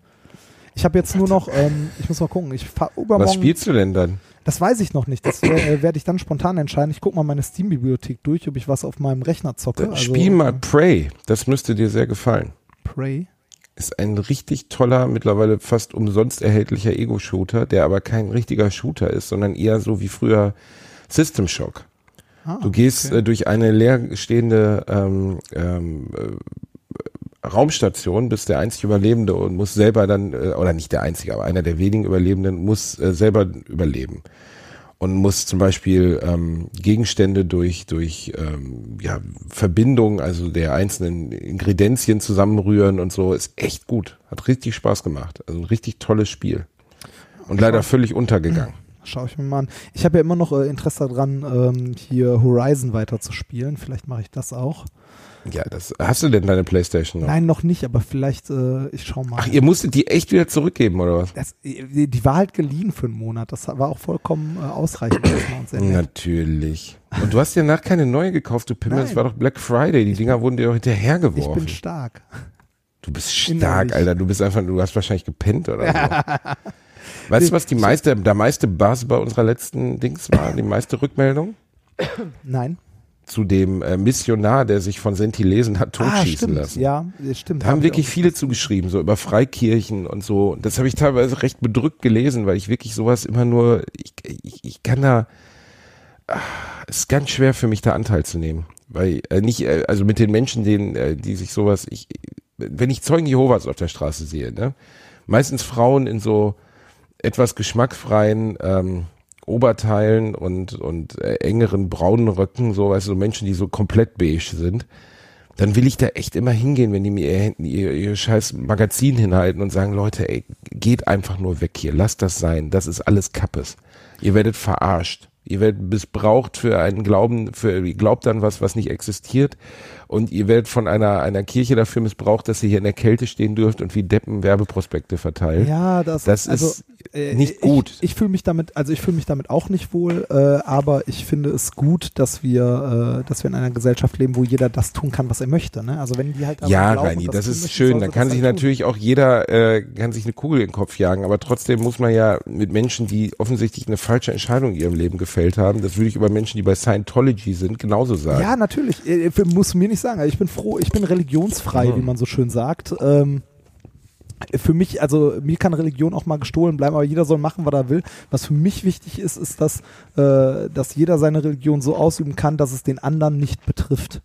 S2: Ich habe jetzt nur noch, ähm, ich muss mal gucken, ich fahre übermorgen.
S3: Was spielst du denn dann?
S2: Das weiß ich noch nicht. Das äh, werde ich dann spontan entscheiden. Ich gucke mal meine Steam-Bibliothek durch, ob ich was auf meinem Rechner zocke.
S3: Dann
S2: Also,
S3: Spiel mal
S2: äh,
S3: Prey. Das müsste dir sehr gefallen.
S2: Prey.
S3: Ist ein richtig toller, mittlerweile fast umsonst erhältlicher Ego-Shooter, der aber kein richtiger Shooter ist, sondern eher so wie früher System Shock.
S2: Ah,
S3: Du gehst
S2: okay.
S3: äh, durch eine leerstehende ähm, ähm, äh, Raumstation, bist der einzige Überlebende und musst selber dann, äh, oder nicht der einzige, aber einer der wenigen Überlebenden, muss äh, selber überleben. Und muss zum Beispiel ähm, Gegenstände durch, durch ähm, ja, Verbindung, also der einzelnen Ingredienzien zusammenrühren und so, ist echt gut. Hat richtig Spaß gemacht. Also ein richtig tolles Spiel. Und leider völlig untergegangen.
S2: Schau ich mir mal an. Ich habe ja immer noch äh, Interesse daran, ähm, hier Horizon weiter zu spielen. Vielleicht mache ich das auch.
S3: Ja, das hast du denn deine Playstation noch?
S2: Nein, noch nicht, aber vielleicht, äh, ich schau mal.
S3: Ach, ihr musstet die echt wieder zurückgeben, oder was?
S2: das, die, die war halt geliehen für einen Monat. Das war auch vollkommen äh, ausreichend.
S3: Natürlich. Und du hast dir nach keine neue gekauft, du Pimmel. Es
S2: Nein.
S3: war doch Black Friday. Die Dinger wurden dir doch
S2: Ich
S3: hinterhergeworfen.
S2: bin stark.
S3: Du bist stark. Alter. Du bist einfach, du hast wahrscheinlich gepennt oder so. Weißt du, was die meiste, der meiste Buzz bei unserer letzten Dings war? Die meiste Rückmeldung?
S2: Nein.
S3: Zu dem äh, Missionar, der sich von Sentilesen hat
S2: Ah,
S3: totschießen
S2: stimmt.
S3: lassen.
S2: Ja, stimmt.
S3: Da haben
S2: Hab ich
S3: wirklich viele zugeschrieben, so über Freikirchen und so. Das habe ich teilweise recht bedrückt gelesen, weil ich wirklich sowas immer nur, ich, ich, ich kann da, ah, es ist ganz schwer für mich da Anteil zu nehmen. Weil äh, nicht, äh, also mit den Menschen, denen, äh, die sich sowas, ich, wenn ich Zeugen Jehovas auf der Straße sehe, ne, meistens Frauen in so etwas geschmackfreien ähm, Oberteilen und, und äh, engeren braunen Röcken, so, weißt du, so Menschen, die so komplett beige sind, dann will ich da echt immer hingehen, wenn die mir ihr, ihr, ihr scheiß Magazin hinhalten und sagen, Leute, ey, geht einfach nur weg hier, lasst das sein, das ist alles Kappes. Ihr werdet verarscht. Ihr werdet missbraucht für einen Glauben, für, ihr glaubt an was, was nicht existiert. Und ihr werdet von einer, einer Kirche dafür missbraucht, dass ihr hier in der Kälte stehen dürft und wie Deppen Werbeprospekte verteilt.
S2: Ja, das,
S3: Das
S2: also,
S3: ist
S2: äh,
S3: nicht
S2: ich,
S3: gut.
S2: Ich fühle mich damit, also ich fühle mich damit auch nicht wohl, äh, aber ich finde es gut, dass wir, äh, dass wir in einer Gesellschaft leben, wo jeder das tun kann, was er möchte. Ne? Also wenn die halt
S3: Ja,
S2: glauben
S3: Reini, das
S2: tun
S3: ist schön.
S2: soll
S3: Da
S2: sie
S3: kann
S2: das
S3: sich
S2: halt tun.
S3: natürlich auch jeder, äh, kann sich eine Kugel in den Kopf jagen, aber trotzdem muss man ja mit Menschen, die offensichtlich eine falsche Entscheidung in ihrem Leben gefällt haben, das würde ich über Menschen, die bei Scientology sind, genauso sagen.
S2: Ja, natürlich. Äh, du mir nicht sagen. Also Ich bin froh, ich bin religionsfrei,
S3: Mhm.
S2: wie man so schön sagt. Ähm, für mich, also mir kann Religion auch mal gestohlen bleiben, aber jeder soll machen, was er will. Was für mich wichtig ist, ist, dass, äh, dass jeder seine Religion so ausüben kann, dass es den anderen nicht betrifft.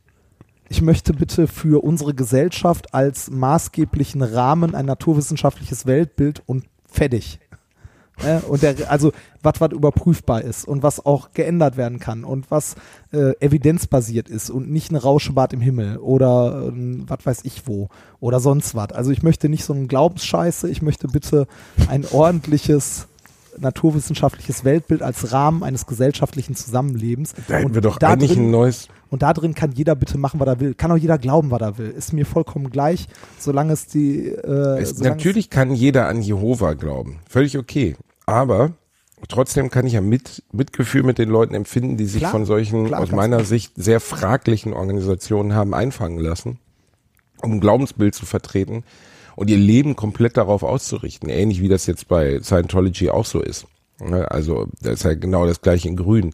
S2: Ich möchte bitte für unsere Gesellschaft als maßgeblichen Rahmen ein naturwissenschaftliches Weltbild und fertig. Äh, und der, also was was überprüfbar ist und was auch geändert werden kann und was äh, evidenzbasiert ist und nicht ein Rauschebad im Himmel oder ähm, was weiß ich wo oder sonst was. Also ich möchte nicht so einen Glaubensscheiße, ich möchte bitte ein ordentliches naturwissenschaftliches Weltbild als Rahmen eines gesellschaftlichen Zusammenlebens.
S3: Da hätten
S2: und
S3: wir doch
S2: da
S3: eigentlich ein neues,
S2: und da drin kann jeder bitte machen, was er will. Kann auch jeder glauben, was er will. Ist mir vollkommen gleich, solange es die. Äh,
S3: es, natürlich kann jeder an Jehova glauben. Völlig okay. Aber trotzdem kann ich ja mit, Mitgefühl mit den Leuten empfinden, die sich
S2: Klar,
S3: von solchen,
S2: klar,
S3: aus meiner. Sicht, sehr fraglichen Organisationen haben einfangen lassen, um ein Glaubensbild zu vertreten. und ihr Leben komplett darauf auszurichten. Ähnlich wie das jetzt bei Scientology auch so ist. Ne? Also das ist ja genau das gleiche in Grün.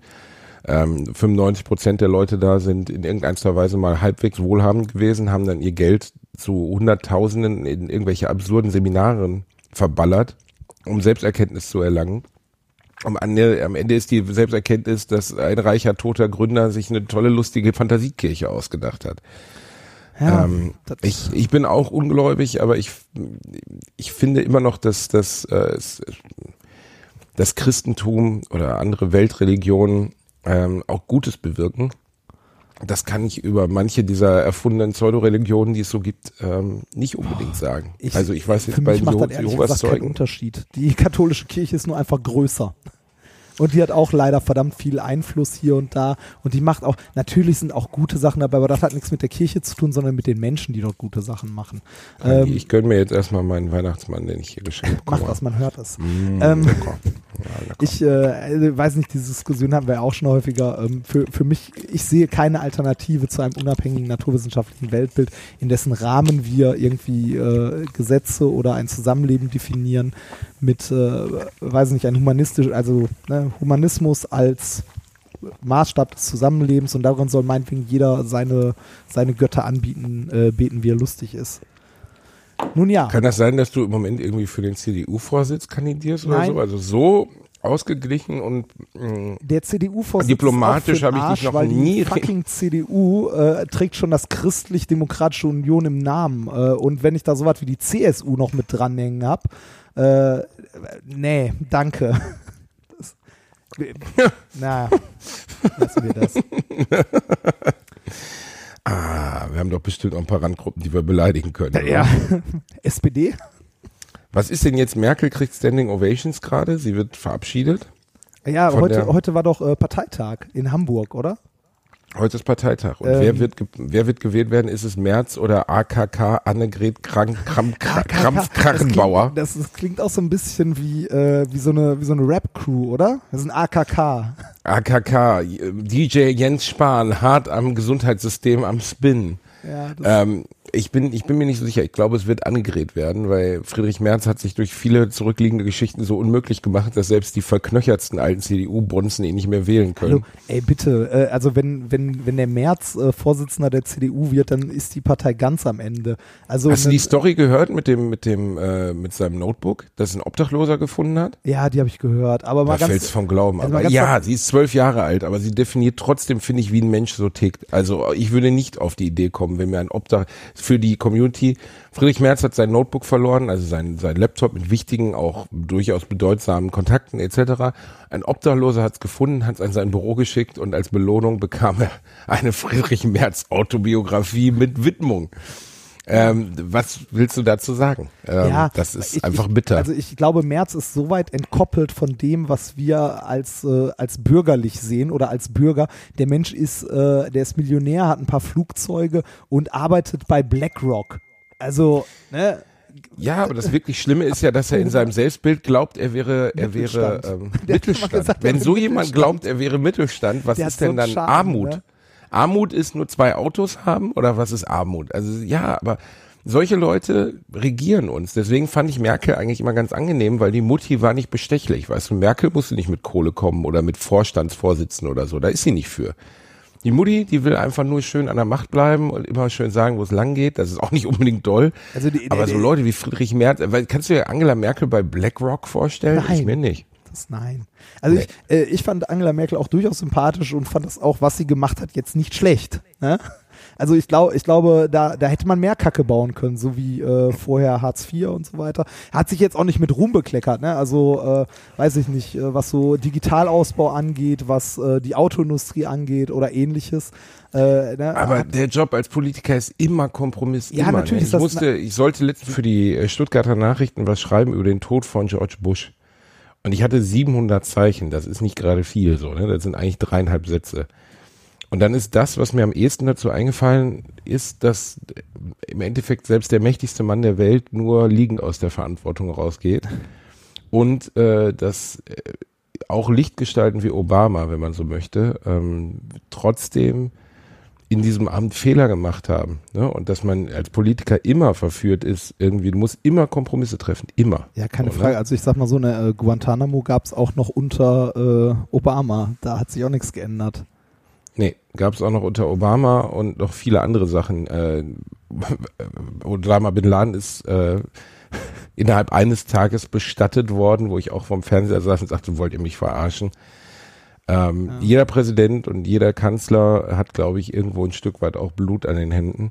S3: Ähm, 95 Prozent der Leute da sind in irgendeiner Weise mal halbwegs wohlhabend gewesen, haben dann ihr Geld zu Hunderttausenden in irgendwelche absurden Seminaren verballert, um Selbsterkenntnis zu erlangen. Am Ende, am Ende ist die Selbsterkenntnis, dass ein reicher, toter Gründer sich eine tolle, lustige Fantasiekirche ausgedacht hat. Ja, ähm, ich, ich bin auch ungläubig, aber ich, ich finde immer noch, dass, dass äh, das Christentum oder andere Weltreligionen ähm, auch Gutes bewirken. Das kann ich über manche dieser erfundenen Pseudoreligionen, die es so gibt, ähm, nicht unbedingt sagen.
S2: Ich,
S3: also ich weiß
S2: jetzt bei Jehovas Zeugen. Unterschied. Die katholische Kirche ist nur einfach größer. Und die hat auch leider verdammt viel Einfluss hier und da. Und die macht auch, natürlich sind auch gute Sachen dabei, aber das hat nichts mit der Kirche zu tun, sondern mit den Menschen, die dort gute Sachen machen.
S3: Ähm, ich gönne mir jetzt erstmal meinen Weihnachtsmann, den ich hier geschenkt
S2: habe. Mach das, man hört es. Mm, ähm, ja, ich äh, weiß nicht, diese Diskussion haben wir auch schon häufiger. Ähm, für, für mich, ich sehe keine Alternative zu einem unabhängigen naturwissenschaftlichen Weltbild, in dessen Rahmen wir irgendwie äh, Gesetze oder ein Zusammenleben definieren mit, äh, weiß nicht, ein humanistisch, also ne, Humanismus als Maßstab des Zusammenlebens und darin soll meinetwegen jeder seine, seine Götter anbieten, äh, beten, wie er lustig ist. Nun ja.
S3: Kann das sein, dass du im Moment irgendwie für den CDU-Vorsitz kandidierst oder Nein. so? Also so ausgeglichen und mh, mm,
S2: der CDU-Vorsitz
S3: diplomatisch habe ich dich noch
S2: weil
S3: nie
S2: die fucking CDU äh, trägt schon das christlich-demokratische Union im Namen äh, und wenn ich da sowas wie die CSU noch mit dranhängen habe, äh, nee, danke. Das, na, lassen wir das.
S3: Ah, wir haben doch bestimmt auch ein paar Randgruppen, die wir beleidigen können.
S2: Ja. SPD?
S3: Was ist denn jetzt? Merkel kriegt Standing Ovations gerade. Sie wird verabschiedet.
S2: Ja, heute, heute war doch äh, Parteitag in Hamburg, oder?
S3: Heute ist Parteitag. Und ähm, wer, wird, wer wird gewählt werden? Ist es Merz oder AKK Annegret Krank, Kramp, Krampf Krachenbauer?
S2: Das, klingt, das, das klingt auch so ein bisschen wie, äh, wie so eine, wie so eine Rap-Crew, oder? Das ist ein AKK.
S3: AKK, DJ Jens Spahn, hart am Gesundheitssystem am Spin. Ja, ähm, ich bin, ich bin mir nicht so sicher. Ich glaube, es wird angegräht werden, weil Friedrich Merz hat sich durch viele zurückliegende Geschichten so unmöglich gemacht, dass selbst die verknöchertsten alten CDU-Bonzen ihn nicht mehr wählen können. Hallo,
S2: ey, bitte, äh, also wenn, wenn, wenn der Merz äh, Vorsitzender der CDU wird, dann ist die Partei ganz am Ende. Also
S3: Hast du die Story gehört mit dem, mit dem, äh, mit seinem Notebook, das ein Obdachloser gefunden hat?
S2: Ja, die habe ich gehört. Aber mal
S3: da
S2: ganz,
S3: fällt's vom Glauben. Also aber ja, sie ist zwölf Jahre alt, aber sie definiert trotzdem, finde ich, wie ein Mensch so tickt. Also ich würde nicht auf die Idee kommen, wenn mir ein Obdach für die Community. Friedrich Merz hat sein Notebook verloren, also sein, sein Laptop mit wichtigen, auch durchaus bedeutsamen Kontakten etc. Ein Obdachloser hat es gefunden, hat es an sein Büro geschickt und als Belohnung bekam er eine Friedrich Merz Autobiografie mit Widmung. Ähm, was willst du dazu sagen? Ähm, ja, das ist ich, einfach bitter.
S2: Also ich glaube, Merz ist soweit entkoppelt von dem, was wir als, äh, als bürgerlich sehen oder als Bürger. Der Mensch ist, äh, der ist Millionär, hat ein paar Flugzeuge und arbeitet bei BlackRock. Also, ne?
S3: Ja, aber das wirklich Schlimme ist ja, dass er in seinem Selbstbild glaubt, er wäre, er wäre ähm, Mittelstand. Gesagt, Wenn so jemand glaubt, er wäre Mittelstand, was ist denn dann Schaden, Armut? Ne? Armut ist nur zwei Autos haben oder was ist Armut? Also ja, aber solche Leute regieren uns. Deswegen fand ich Merkel eigentlich immer ganz angenehm, weil die Mutti war nicht bestechlich. Weißt du, Merkel musste nicht mit Kohle kommen oder mit Vorstandsvorsitzenden oder so. Da ist sie nicht für. Die Mutti, die will einfach nur schön an der Macht bleiben und immer schön sagen, wo es lang geht. Das ist auch nicht unbedingt doll. Also die, aber so Leute wie Friedrich Merz, kannst du dir Angela Merkel bei BlackRock vorstellen?
S2: Nein.
S3: Ich mir nicht.
S2: Das nein. Also nee. ich, äh, ich fand Angela Merkel auch durchaus sympathisch und fand das auch, was sie gemacht hat, jetzt nicht schlecht. Ne? Also ich glaube, ich glaube, da, da hätte man mehr Kacke bauen können, so wie äh, vorher Hartz IV und so weiter. Hat sich jetzt auch nicht mit Ruhm bekleckert, ne? Also äh, weiß ich nicht, äh, was so Digitalausbau angeht, was äh, die Autoindustrie angeht oder ähnliches.
S3: Äh, ne? Aber der Job als Politiker ist immer Kompromiss. Ja, immer, natürlich. Ne? Ich, musste, ich sollte letztens für die äh, Stuttgarter Nachrichten was schreiben über den Tod von George Bush. Und ich hatte 700 Zeichen, das ist nicht gerade viel so, ne? Das sind eigentlich dreieinhalb Sätze. Und dann ist das, was mir am ehesten dazu eingefallen ist, dass im Endeffekt selbst der mächtigste Mann der Welt nur liegend aus der Verantwortung rausgeht. Und äh, dass äh, auch Lichtgestalten wie Obama, wenn man so möchte, ähm, trotzdem in diesem Amt Fehler gemacht haben. Ne? Und dass man als Politiker immer verführt ist, irgendwie, du musst immer Kompromisse treffen, immer.
S2: Ja, keine so, Frage. Ne? Also ich sag mal so, eine äh, Guantanamo gab es auch noch unter äh, Obama. Da hat sich auch nichts geändert.
S3: Nee, gab es auch noch unter Obama und noch viele andere Sachen. Äh, Osama Bin Laden ist äh, innerhalb eines Tages bestattet worden, wo ich auch vom Fernseher saß und sagte, wollt ihr mich verarschen? Ähm, ja. Jeder Präsident und jeder Kanzler hat, glaube ich, irgendwo ein Stück weit auch Blut an den Händen.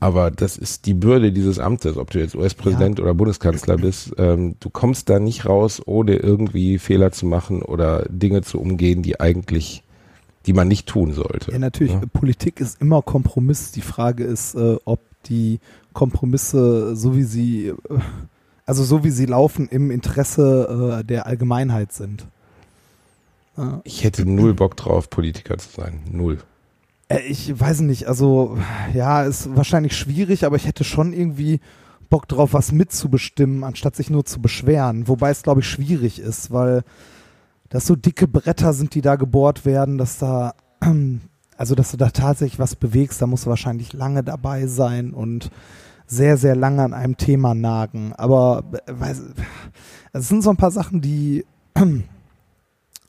S3: Aber das ist die Bürde dieses Amtes, ob du jetzt US-Präsident ja. oder Bundeskanzler bist. Ähm, du kommst da nicht raus, ohne irgendwie Fehler zu machen oder Dinge zu umgehen, die eigentlich, die man nicht tun sollte.
S2: Ja, natürlich. Ja? Politik ist immer Kompromiss. Die Frage ist, äh, ob die Kompromisse, so wie sie, äh, also so wie sie laufen, im Interesse äh, der Allgemeinheit sind.
S3: Ich hätte null Bock drauf, Politiker zu sein. Null.
S2: Äh, ich weiß nicht, also ja, ist wahrscheinlich schwierig, aber ich hätte schon irgendwie Bock drauf, was mitzubestimmen, anstatt sich nur zu beschweren. Wobei es, glaube ich, schwierig ist, weil das so dicke Bretter sind, die da gebohrt werden, dass da, also dass du da tatsächlich was bewegst, da musst du wahrscheinlich lange dabei sein und sehr, sehr lange an einem Thema nagen. Aber äh, es sind so ein paar Sachen, die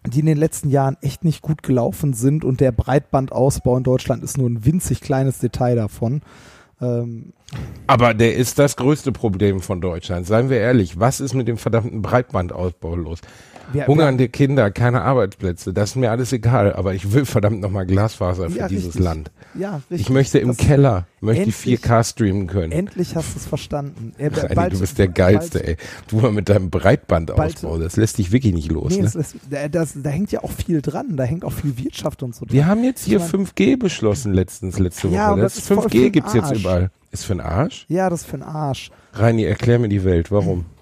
S2: die in den letzten Jahren echt nicht gut gelaufen sind und der Breitbandausbau in Deutschland ist nur ein winzig kleines Detail davon. Ähm
S3: Aber der ist das größte Problem von Deutschland. Seien wir ehrlich, was ist mit dem verdammten Breitbandausbau los? Wir, Hungernde wir, Kinder, keine Arbeitsplätze, das ist mir alles egal, aber ich will verdammt nochmal Glasfaser für ja, dieses richtig. Land. Ja, richtig. Ich möchte im das Keller, möchte endlich, 4K streamen können.
S2: Endlich hast du es verstanden.
S3: Äh, bald, du bist der Geilste, bald, ey. Du mal mit deinem Breitbandausbau, das lässt dich wirklich nicht los. Nee, ne?
S2: das, das, da hängt ja auch viel dran, da hängt auch viel Wirtschaft und so dran.
S3: Wir haben jetzt hier ich mein, 5G beschlossen letztens, letzte Woche. Ja, das 5G gibt's jetzt überall. Ist für den Arsch?
S2: Ja, das ist für den Arsch.
S3: Reini, erklär mir die Welt, warum?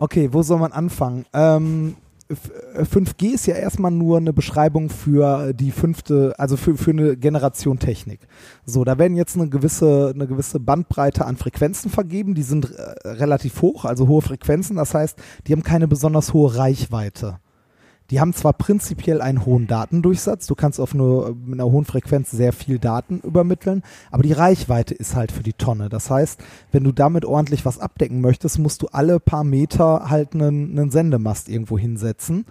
S2: Okay, wo soll man anfangen? Ähm, 5G äh, ist ja erstmal nur eine Beschreibung für die fünfte, also für, für eine Generation Technik. So, da werden jetzt eine gewisse, eine gewisse Bandbreite an Frequenzen vergeben, die sind äh, relativ hoch, also hohe Frequenzen, das heißt, die haben keine besonders hohe Reichweite. Die haben zwar prinzipiell einen hohen Datendurchsatz, du kannst auf eine, mit einer hohen Frequenz sehr viel Daten übermitteln, aber die Reichweite ist halt für die Tonne. Das heißt, wenn du damit ordentlich was abdecken möchtest, musst du alle paar Meter halt einen, einen Sendemast irgendwo hinsetzen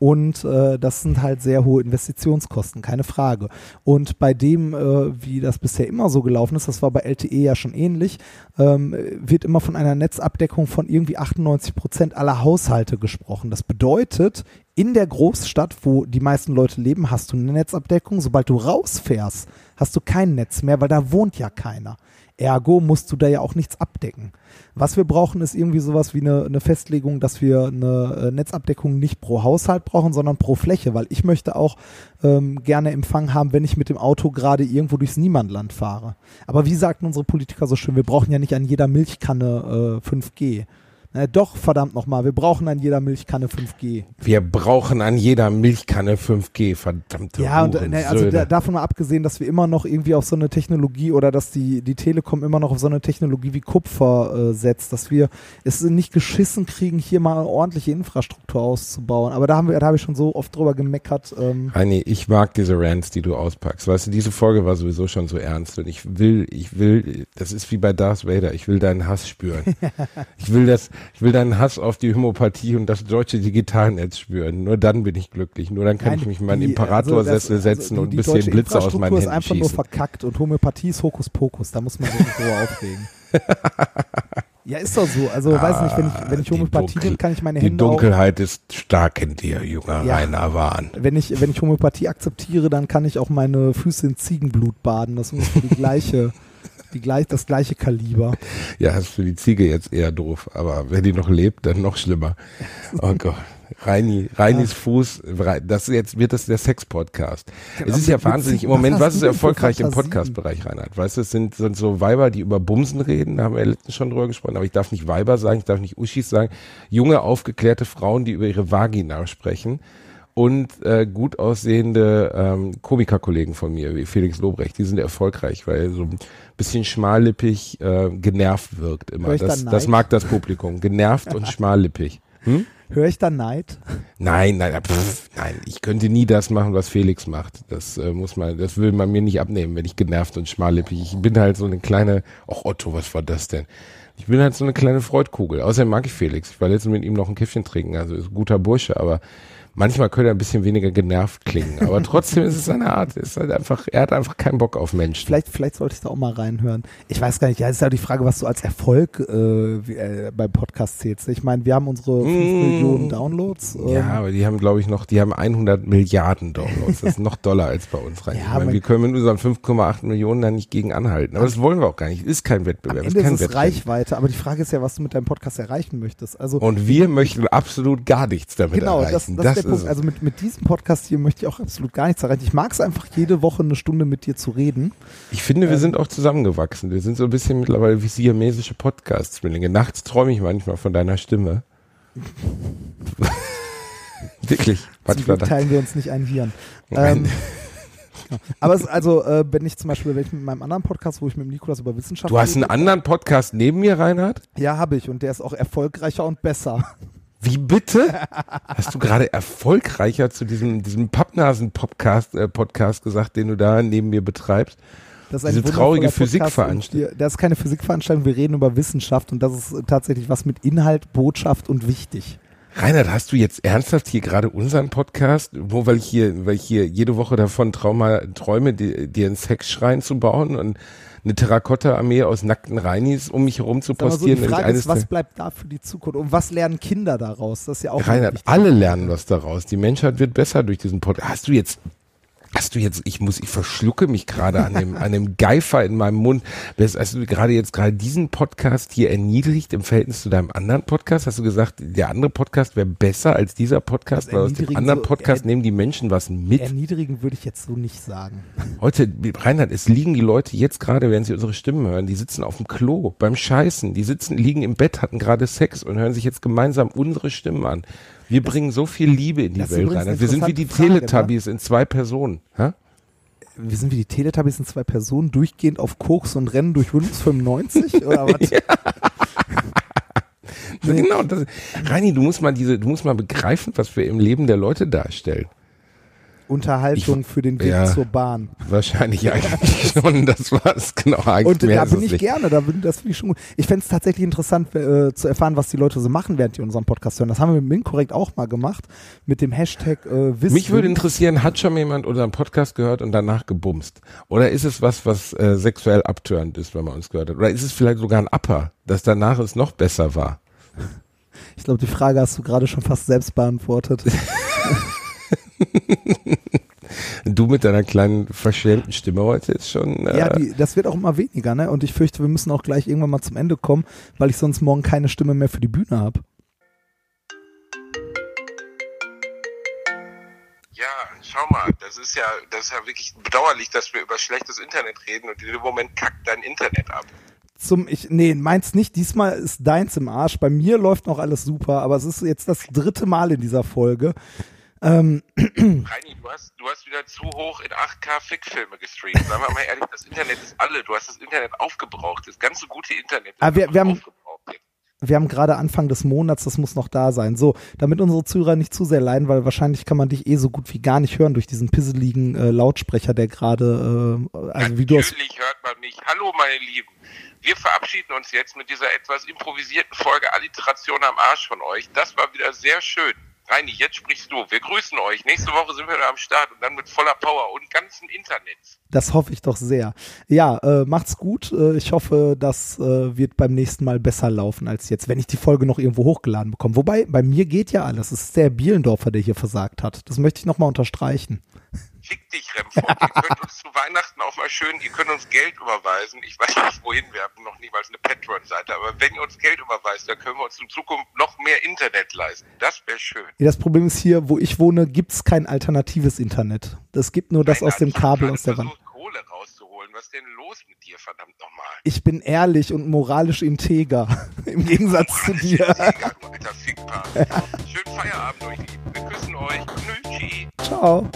S2: und äh, das sind halt sehr hohe Investitionskosten, keine Frage. Und bei dem, äh, wie das bisher immer so gelaufen ist, das war bei LTE ja schon ähnlich, ähm, wird immer von einer Netzabdeckung von irgendwie 98 Prozent aller Haushalte gesprochen. Das bedeutet, in der Großstadt, wo die meisten Leute leben, hast du eine Netzabdeckung. Sobald du rausfährst, hast du kein Netz mehr, weil da wohnt ja keiner. Ergo musst du da ja auch nichts abdecken. Was wir brauchen, ist irgendwie sowas wie eine, eine Festlegung, dass wir eine äh, Netzabdeckung nicht pro Haushalt brauchen, sondern pro Fläche, weil ich möchte auch ähm, gerne Empfang haben, wenn ich mit dem Auto gerade irgendwo durchs Niemandland fahre. Aber wie sagten unsere Politiker so schön, wir brauchen ja nicht an jeder Milchkanne äh, 5G. Na, doch, verdammt nochmal, wir brauchen an jeder Milchkanne 5G.
S3: Wir brauchen an jeder Milchkanne 5G, verdammte
S2: Ja, und ne, also da, davon mal abgesehen, dass wir immer noch irgendwie auf so eine Technologie oder dass die, die Telekom immer noch auf so eine Technologie wie Kupfer äh, setzt, dass wir es nicht geschissen kriegen, hier mal eine ordentliche Infrastruktur auszubauen. Aber da haben wir, da habe ich schon so oft drüber gemeckert.
S3: Ähm. Heini, ich mag diese Rants, die du auspackst. Weißt du, diese Folge war sowieso schon so ernst und ich will, ich will, das ist wie bei Darth Vader, ich will deinen Hass spüren. ich will das, ich will deinen Hass auf die Homöopathie und das deutsche Digitalnetz spüren. Nur dann bin ich glücklich. Nur dann kann Nein, ich mich in meinen Imperatorsessel also setzen also die, und ein bisschen Blitze aus meinen Händen ist einfach schießen. nur
S2: verkackt und Homöopathie ist Hokuspokus. Da muss man sich nicht drüber aufregen. Ja, ist doch so. Also, ah, weiß nicht, wenn ich, wenn ich Homöopathie nehme, kann ich meine Hände.
S3: Die Dunkelheit auch, ist stark in dir, junger ja, Rainer Wahn.
S2: Wenn ich, wenn ich Homöopathie akzeptiere, dann kann ich auch meine Füße in Ziegenblut baden. Das ist die gleiche, die gleich, das gleiche Kaliber.
S3: Ja, ist für die Ziege jetzt eher doof, aber wenn die noch lebt, dann noch schlimmer. Oh Gott. Reini, Reinis ja. Fuß, das jetzt wird das der Sex-Podcast. Genau, es ist ja wahnsinnig. Im Moment, was ist erfolgreich im Podcast-Bereich, Reinhard? Weißt du, es sind, sind so Weiber, die über Bumsen reden, da haben wir ja letztens schon drüber gesprochen, aber ich darf nicht Weiber sagen, ich darf nicht Uschis sagen. Junge, aufgeklärte Frauen, die über ihre Vagina sprechen und äh, gut aussehende ähm, Komikerkollegen von mir, wie Felix Lobrecht, die sind erfolgreich, weil so ein bisschen schmallippig äh, genervt wirkt immer. Das, das mag das Publikum. Genervt und schmallippig. Hm?
S2: Höre ich da Neid?
S3: Nein, nein, pff, nein, ich könnte nie das machen, was Felix macht. Das äh, muss man, das will man mir nicht abnehmen, wenn ich genervt und schmallippig. Ich bin halt so eine kleine, ach Otto, was war das denn? Ich bin halt so eine kleine Freudkugel. Außerdem mag ich Felix. Ich war letztens mit ihm noch ein Käffchen trinken, also ist ein guter Bursche, aber manchmal könnte er ein bisschen weniger genervt klingen, aber trotzdem ist es seine Art. ist halt einfach, er hat einfach keinen Bock auf Menschen.
S2: Vielleicht, vielleicht sollte ich da auch mal reinhören. Ich weiß gar nicht, ja, es ist ja die Frage, was du als Erfolg äh, wie, äh, beim Podcast zählst. Ich meine, wir haben unsere 5
S3: Mm.
S2: Millionen Downloads. ähm,
S3: Ja, aber die haben, glaube ich, noch, die haben 100 Milliarden Downloads. Das ist noch doller als bei uns rein.
S2: Ja,
S3: ich meine,
S2: man-
S3: wir können mit unseren 5,8 Millionen da nicht gegen anhalten. Aber das wollen wir auch gar nicht. Ist kein
S2: Am
S3: Wettbewerb.
S2: Ende
S3: kein
S2: ist
S3: Wettrennen.
S2: Reichweite, aber die Frage ist ja, was du mit deinem Podcast erreichen möchtest. Also
S3: Und wir möchten absolut gar nichts damit
S2: genau, das,
S3: erreichen.
S2: das, ist der Punkt. Also mit, mit diesem Podcast hier möchte ich auch absolut gar nichts erreichen. Ich mag es einfach, jede Woche eine Stunde mit dir zu reden.
S3: ich finde, wir
S2: ähm,
S3: sind auch zusammengewachsen. Wir sind so ein bisschen mittlerweile wie siamesische Podcast-Zwillinge. Nachts träume ich manchmal von deiner Stimme. Wirklich.
S2: Zum Glück teilen wir uns nicht ein Hirn. Ähm, genau. aber es, also, äh, wenn ich zum Beispiel, wenn ich mit meinem anderen Podcast, wo ich mit dem Nikolas über Wissenschaft
S3: Du hast einen anderen Podcast neben mir, Reinhard?
S2: Ja, habe ich und der ist auch erfolgreicher und besser.
S3: Wie bitte? Hast du gerade erfolgreicher zu diesem, diesem Pappnasen-Podcast äh, Podcast gesagt, den du da neben mir betreibst?
S2: Das ist
S3: Diese traurige Physikveranstaltung.
S2: Das ist keine Physikveranstaltung, wir reden über Wissenschaft und das ist tatsächlich was mit Inhalt, Botschaft und wichtig.
S3: Reinhard, hast du jetzt ernsthaft hier gerade unseren Podcast, wo weil ich hier, weil ich hier jede Woche davon Trauma, träume, dir, dir einen Sexschrein zu bauen und eine Terrakotta-Armee aus nackten Reinis um mich herum zu
S2: mal so,
S3: postieren?
S2: die Frage ist, was bleibt da für die Zukunft und was lernen Kinder daraus? Das ist ja auch
S3: Reinhard, alle lernen was daraus. Die Menschheit wird besser durch diesen Podcast. Hast du jetzt, hast du jetzt, ich muss, ich verschlucke mich gerade an dem, an dem Geifer in meinem Mund. Hast du gerade jetzt gerade diesen Podcast hier erniedrigt im Verhältnis zu deinem anderen Podcast? Hast du gesagt, der andere Podcast wäre besser als dieser Podcast?
S2: Das
S3: Weil aus dem anderen
S2: so-
S3: Podcast
S2: er-
S3: nehmen die Menschen was mit.
S2: Erniedrigen würde ich jetzt so nicht sagen.
S3: Heute, Reinhard, es liegen die Leute jetzt gerade, während sie unsere Stimmen hören, die sitzen auf dem Klo beim Scheißen, die sitzen, liegen im Bett, hatten gerade Sex und hören sich jetzt gemeinsam unsere Stimmen an. Wir bringen so viel Liebe in die
S2: das
S3: Welt,
S2: eine
S3: Reinhard. Wir sind wie die
S2: Frage, ne?
S3: Teletubbies in zwei Personen. Hä?
S2: Wir sind wie die Teletubbies in zwei Personen, durchgehend auf Koks und rennen durch Windows 95 oder was?
S3: So Genau, das, Reini, du musst mal diese, du musst mal begreifen, was wir im Leben der Leute darstellen.
S2: Unterhaltung für den Weg
S3: ja.
S2: zur Bahn.
S3: Wahrscheinlich eigentlich schon, das war's, genau, eigentlich
S2: Und da bin
S3: es
S2: ich
S3: nicht.
S2: gerne, da bin, das finde ich schon gut. Ich fände es tatsächlich interessant äh, zu erfahren, was die Leute so machen, während die unseren Podcast hören. Das haben wir mit Minkorrekt auch mal gemacht, mit dem Hashtag äh, Wissen.
S3: Mich würde interessieren, hat schon jemand unseren Podcast gehört und danach gebumst? Oder ist es was, was äh, sexuell abtörend ist, wenn man uns gehört hat? Oder ist es vielleicht sogar ein Upper, dass danach es noch besser war?
S2: Ich glaube, die Frage hast du gerade schon fast selbst beantwortet.
S3: Du mit deiner kleinen verschämten Stimme heute ist schon. Äh,
S2: ja, die, das wird auch immer weniger, ne? Und ich fürchte, wir müssen auch gleich irgendwann mal zum Ende kommen, weil ich sonst morgen keine Stimme mehr für die Bühne habe.
S4: Ja, schau mal, das ist ja, das ist ja wirklich bedauerlich, dass wir über schlechtes Internet reden und in dem Moment kackt dein Internet ab.
S2: Zum, ich, nee, meins nicht. Diesmal ist deins im Arsch. Bei mir läuft noch alles super, aber es ist jetzt das dritte Mal in dieser Folge. Ähm,
S4: Reini, du hast, du hast wieder zu hoch in 8K Fickfilme gestreamt. Sagen wir mal ehrlich, das Internet ist alle. Du hast das Internet aufgebraucht. Das ganze gute Internet ist
S2: Ah, wir-
S4: einfach
S2: wir haben- wir haben gerade Anfang des Monats, das muss noch da sein. So, damit unsere Zuhörer nicht zu sehr leiden, weil wahrscheinlich kann man dich eh so gut wie gar nicht hören durch diesen pisseligen äh, Lautsprecher, der gerade, äh, also wie du aus
S4: Natürlich hört man mich. Hallo, meine Lieben. Wir verabschieden uns jetzt mit dieser etwas improvisierten Folge Alliteration am Arsch von euch. Das war wieder sehr schön. Reini, jetzt sprichst du. Wir grüßen euch. Nächste Woche sind wir wieder am Start und dann mit voller Power und ganzen Internet.
S2: Das hoffe ich doch sehr. Ja, äh, macht's gut. Äh, ich hoffe, das äh, wird beim nächsten Mal besser laufen als jetzt, wenn ich die Folge noch irgendwo hochgeladen bekomme. Wobei, bei mir geht ja alles. Es ist der Bielendorfer, der hier versagt hat. Das möchte ich nochmal unterstreichen.
S4: Fick dich, Remford. ihr könnt uns zu Weihnachten auch mal schön, ihr könnt uns Geld überweisen. Ich weiß nicht wohin, wir haben noch niemals eine Patreon-Seite, aber wenn ihr uns Geld überweist, dann können wir uns in Zukunft noch mehr Internet leisten. Das wäre schön.
S2: Das Problem ist hier, wo ich wohne, gibt's kein alternatives Internet. Das gibt nur das
S4: Nein,
S2: aus dem Kabel aus der Wand
S4: was ist denn los mit dir, verdammt nochmal?
S2: Ich bin ehrlich und moralisch integer, im Gegensatz zu dir.
S4: Integer, du alter Fickpaar. Schönen Feierabend euch Lieben. Wir küssen euch. Tschüssi.
S2: Ciao.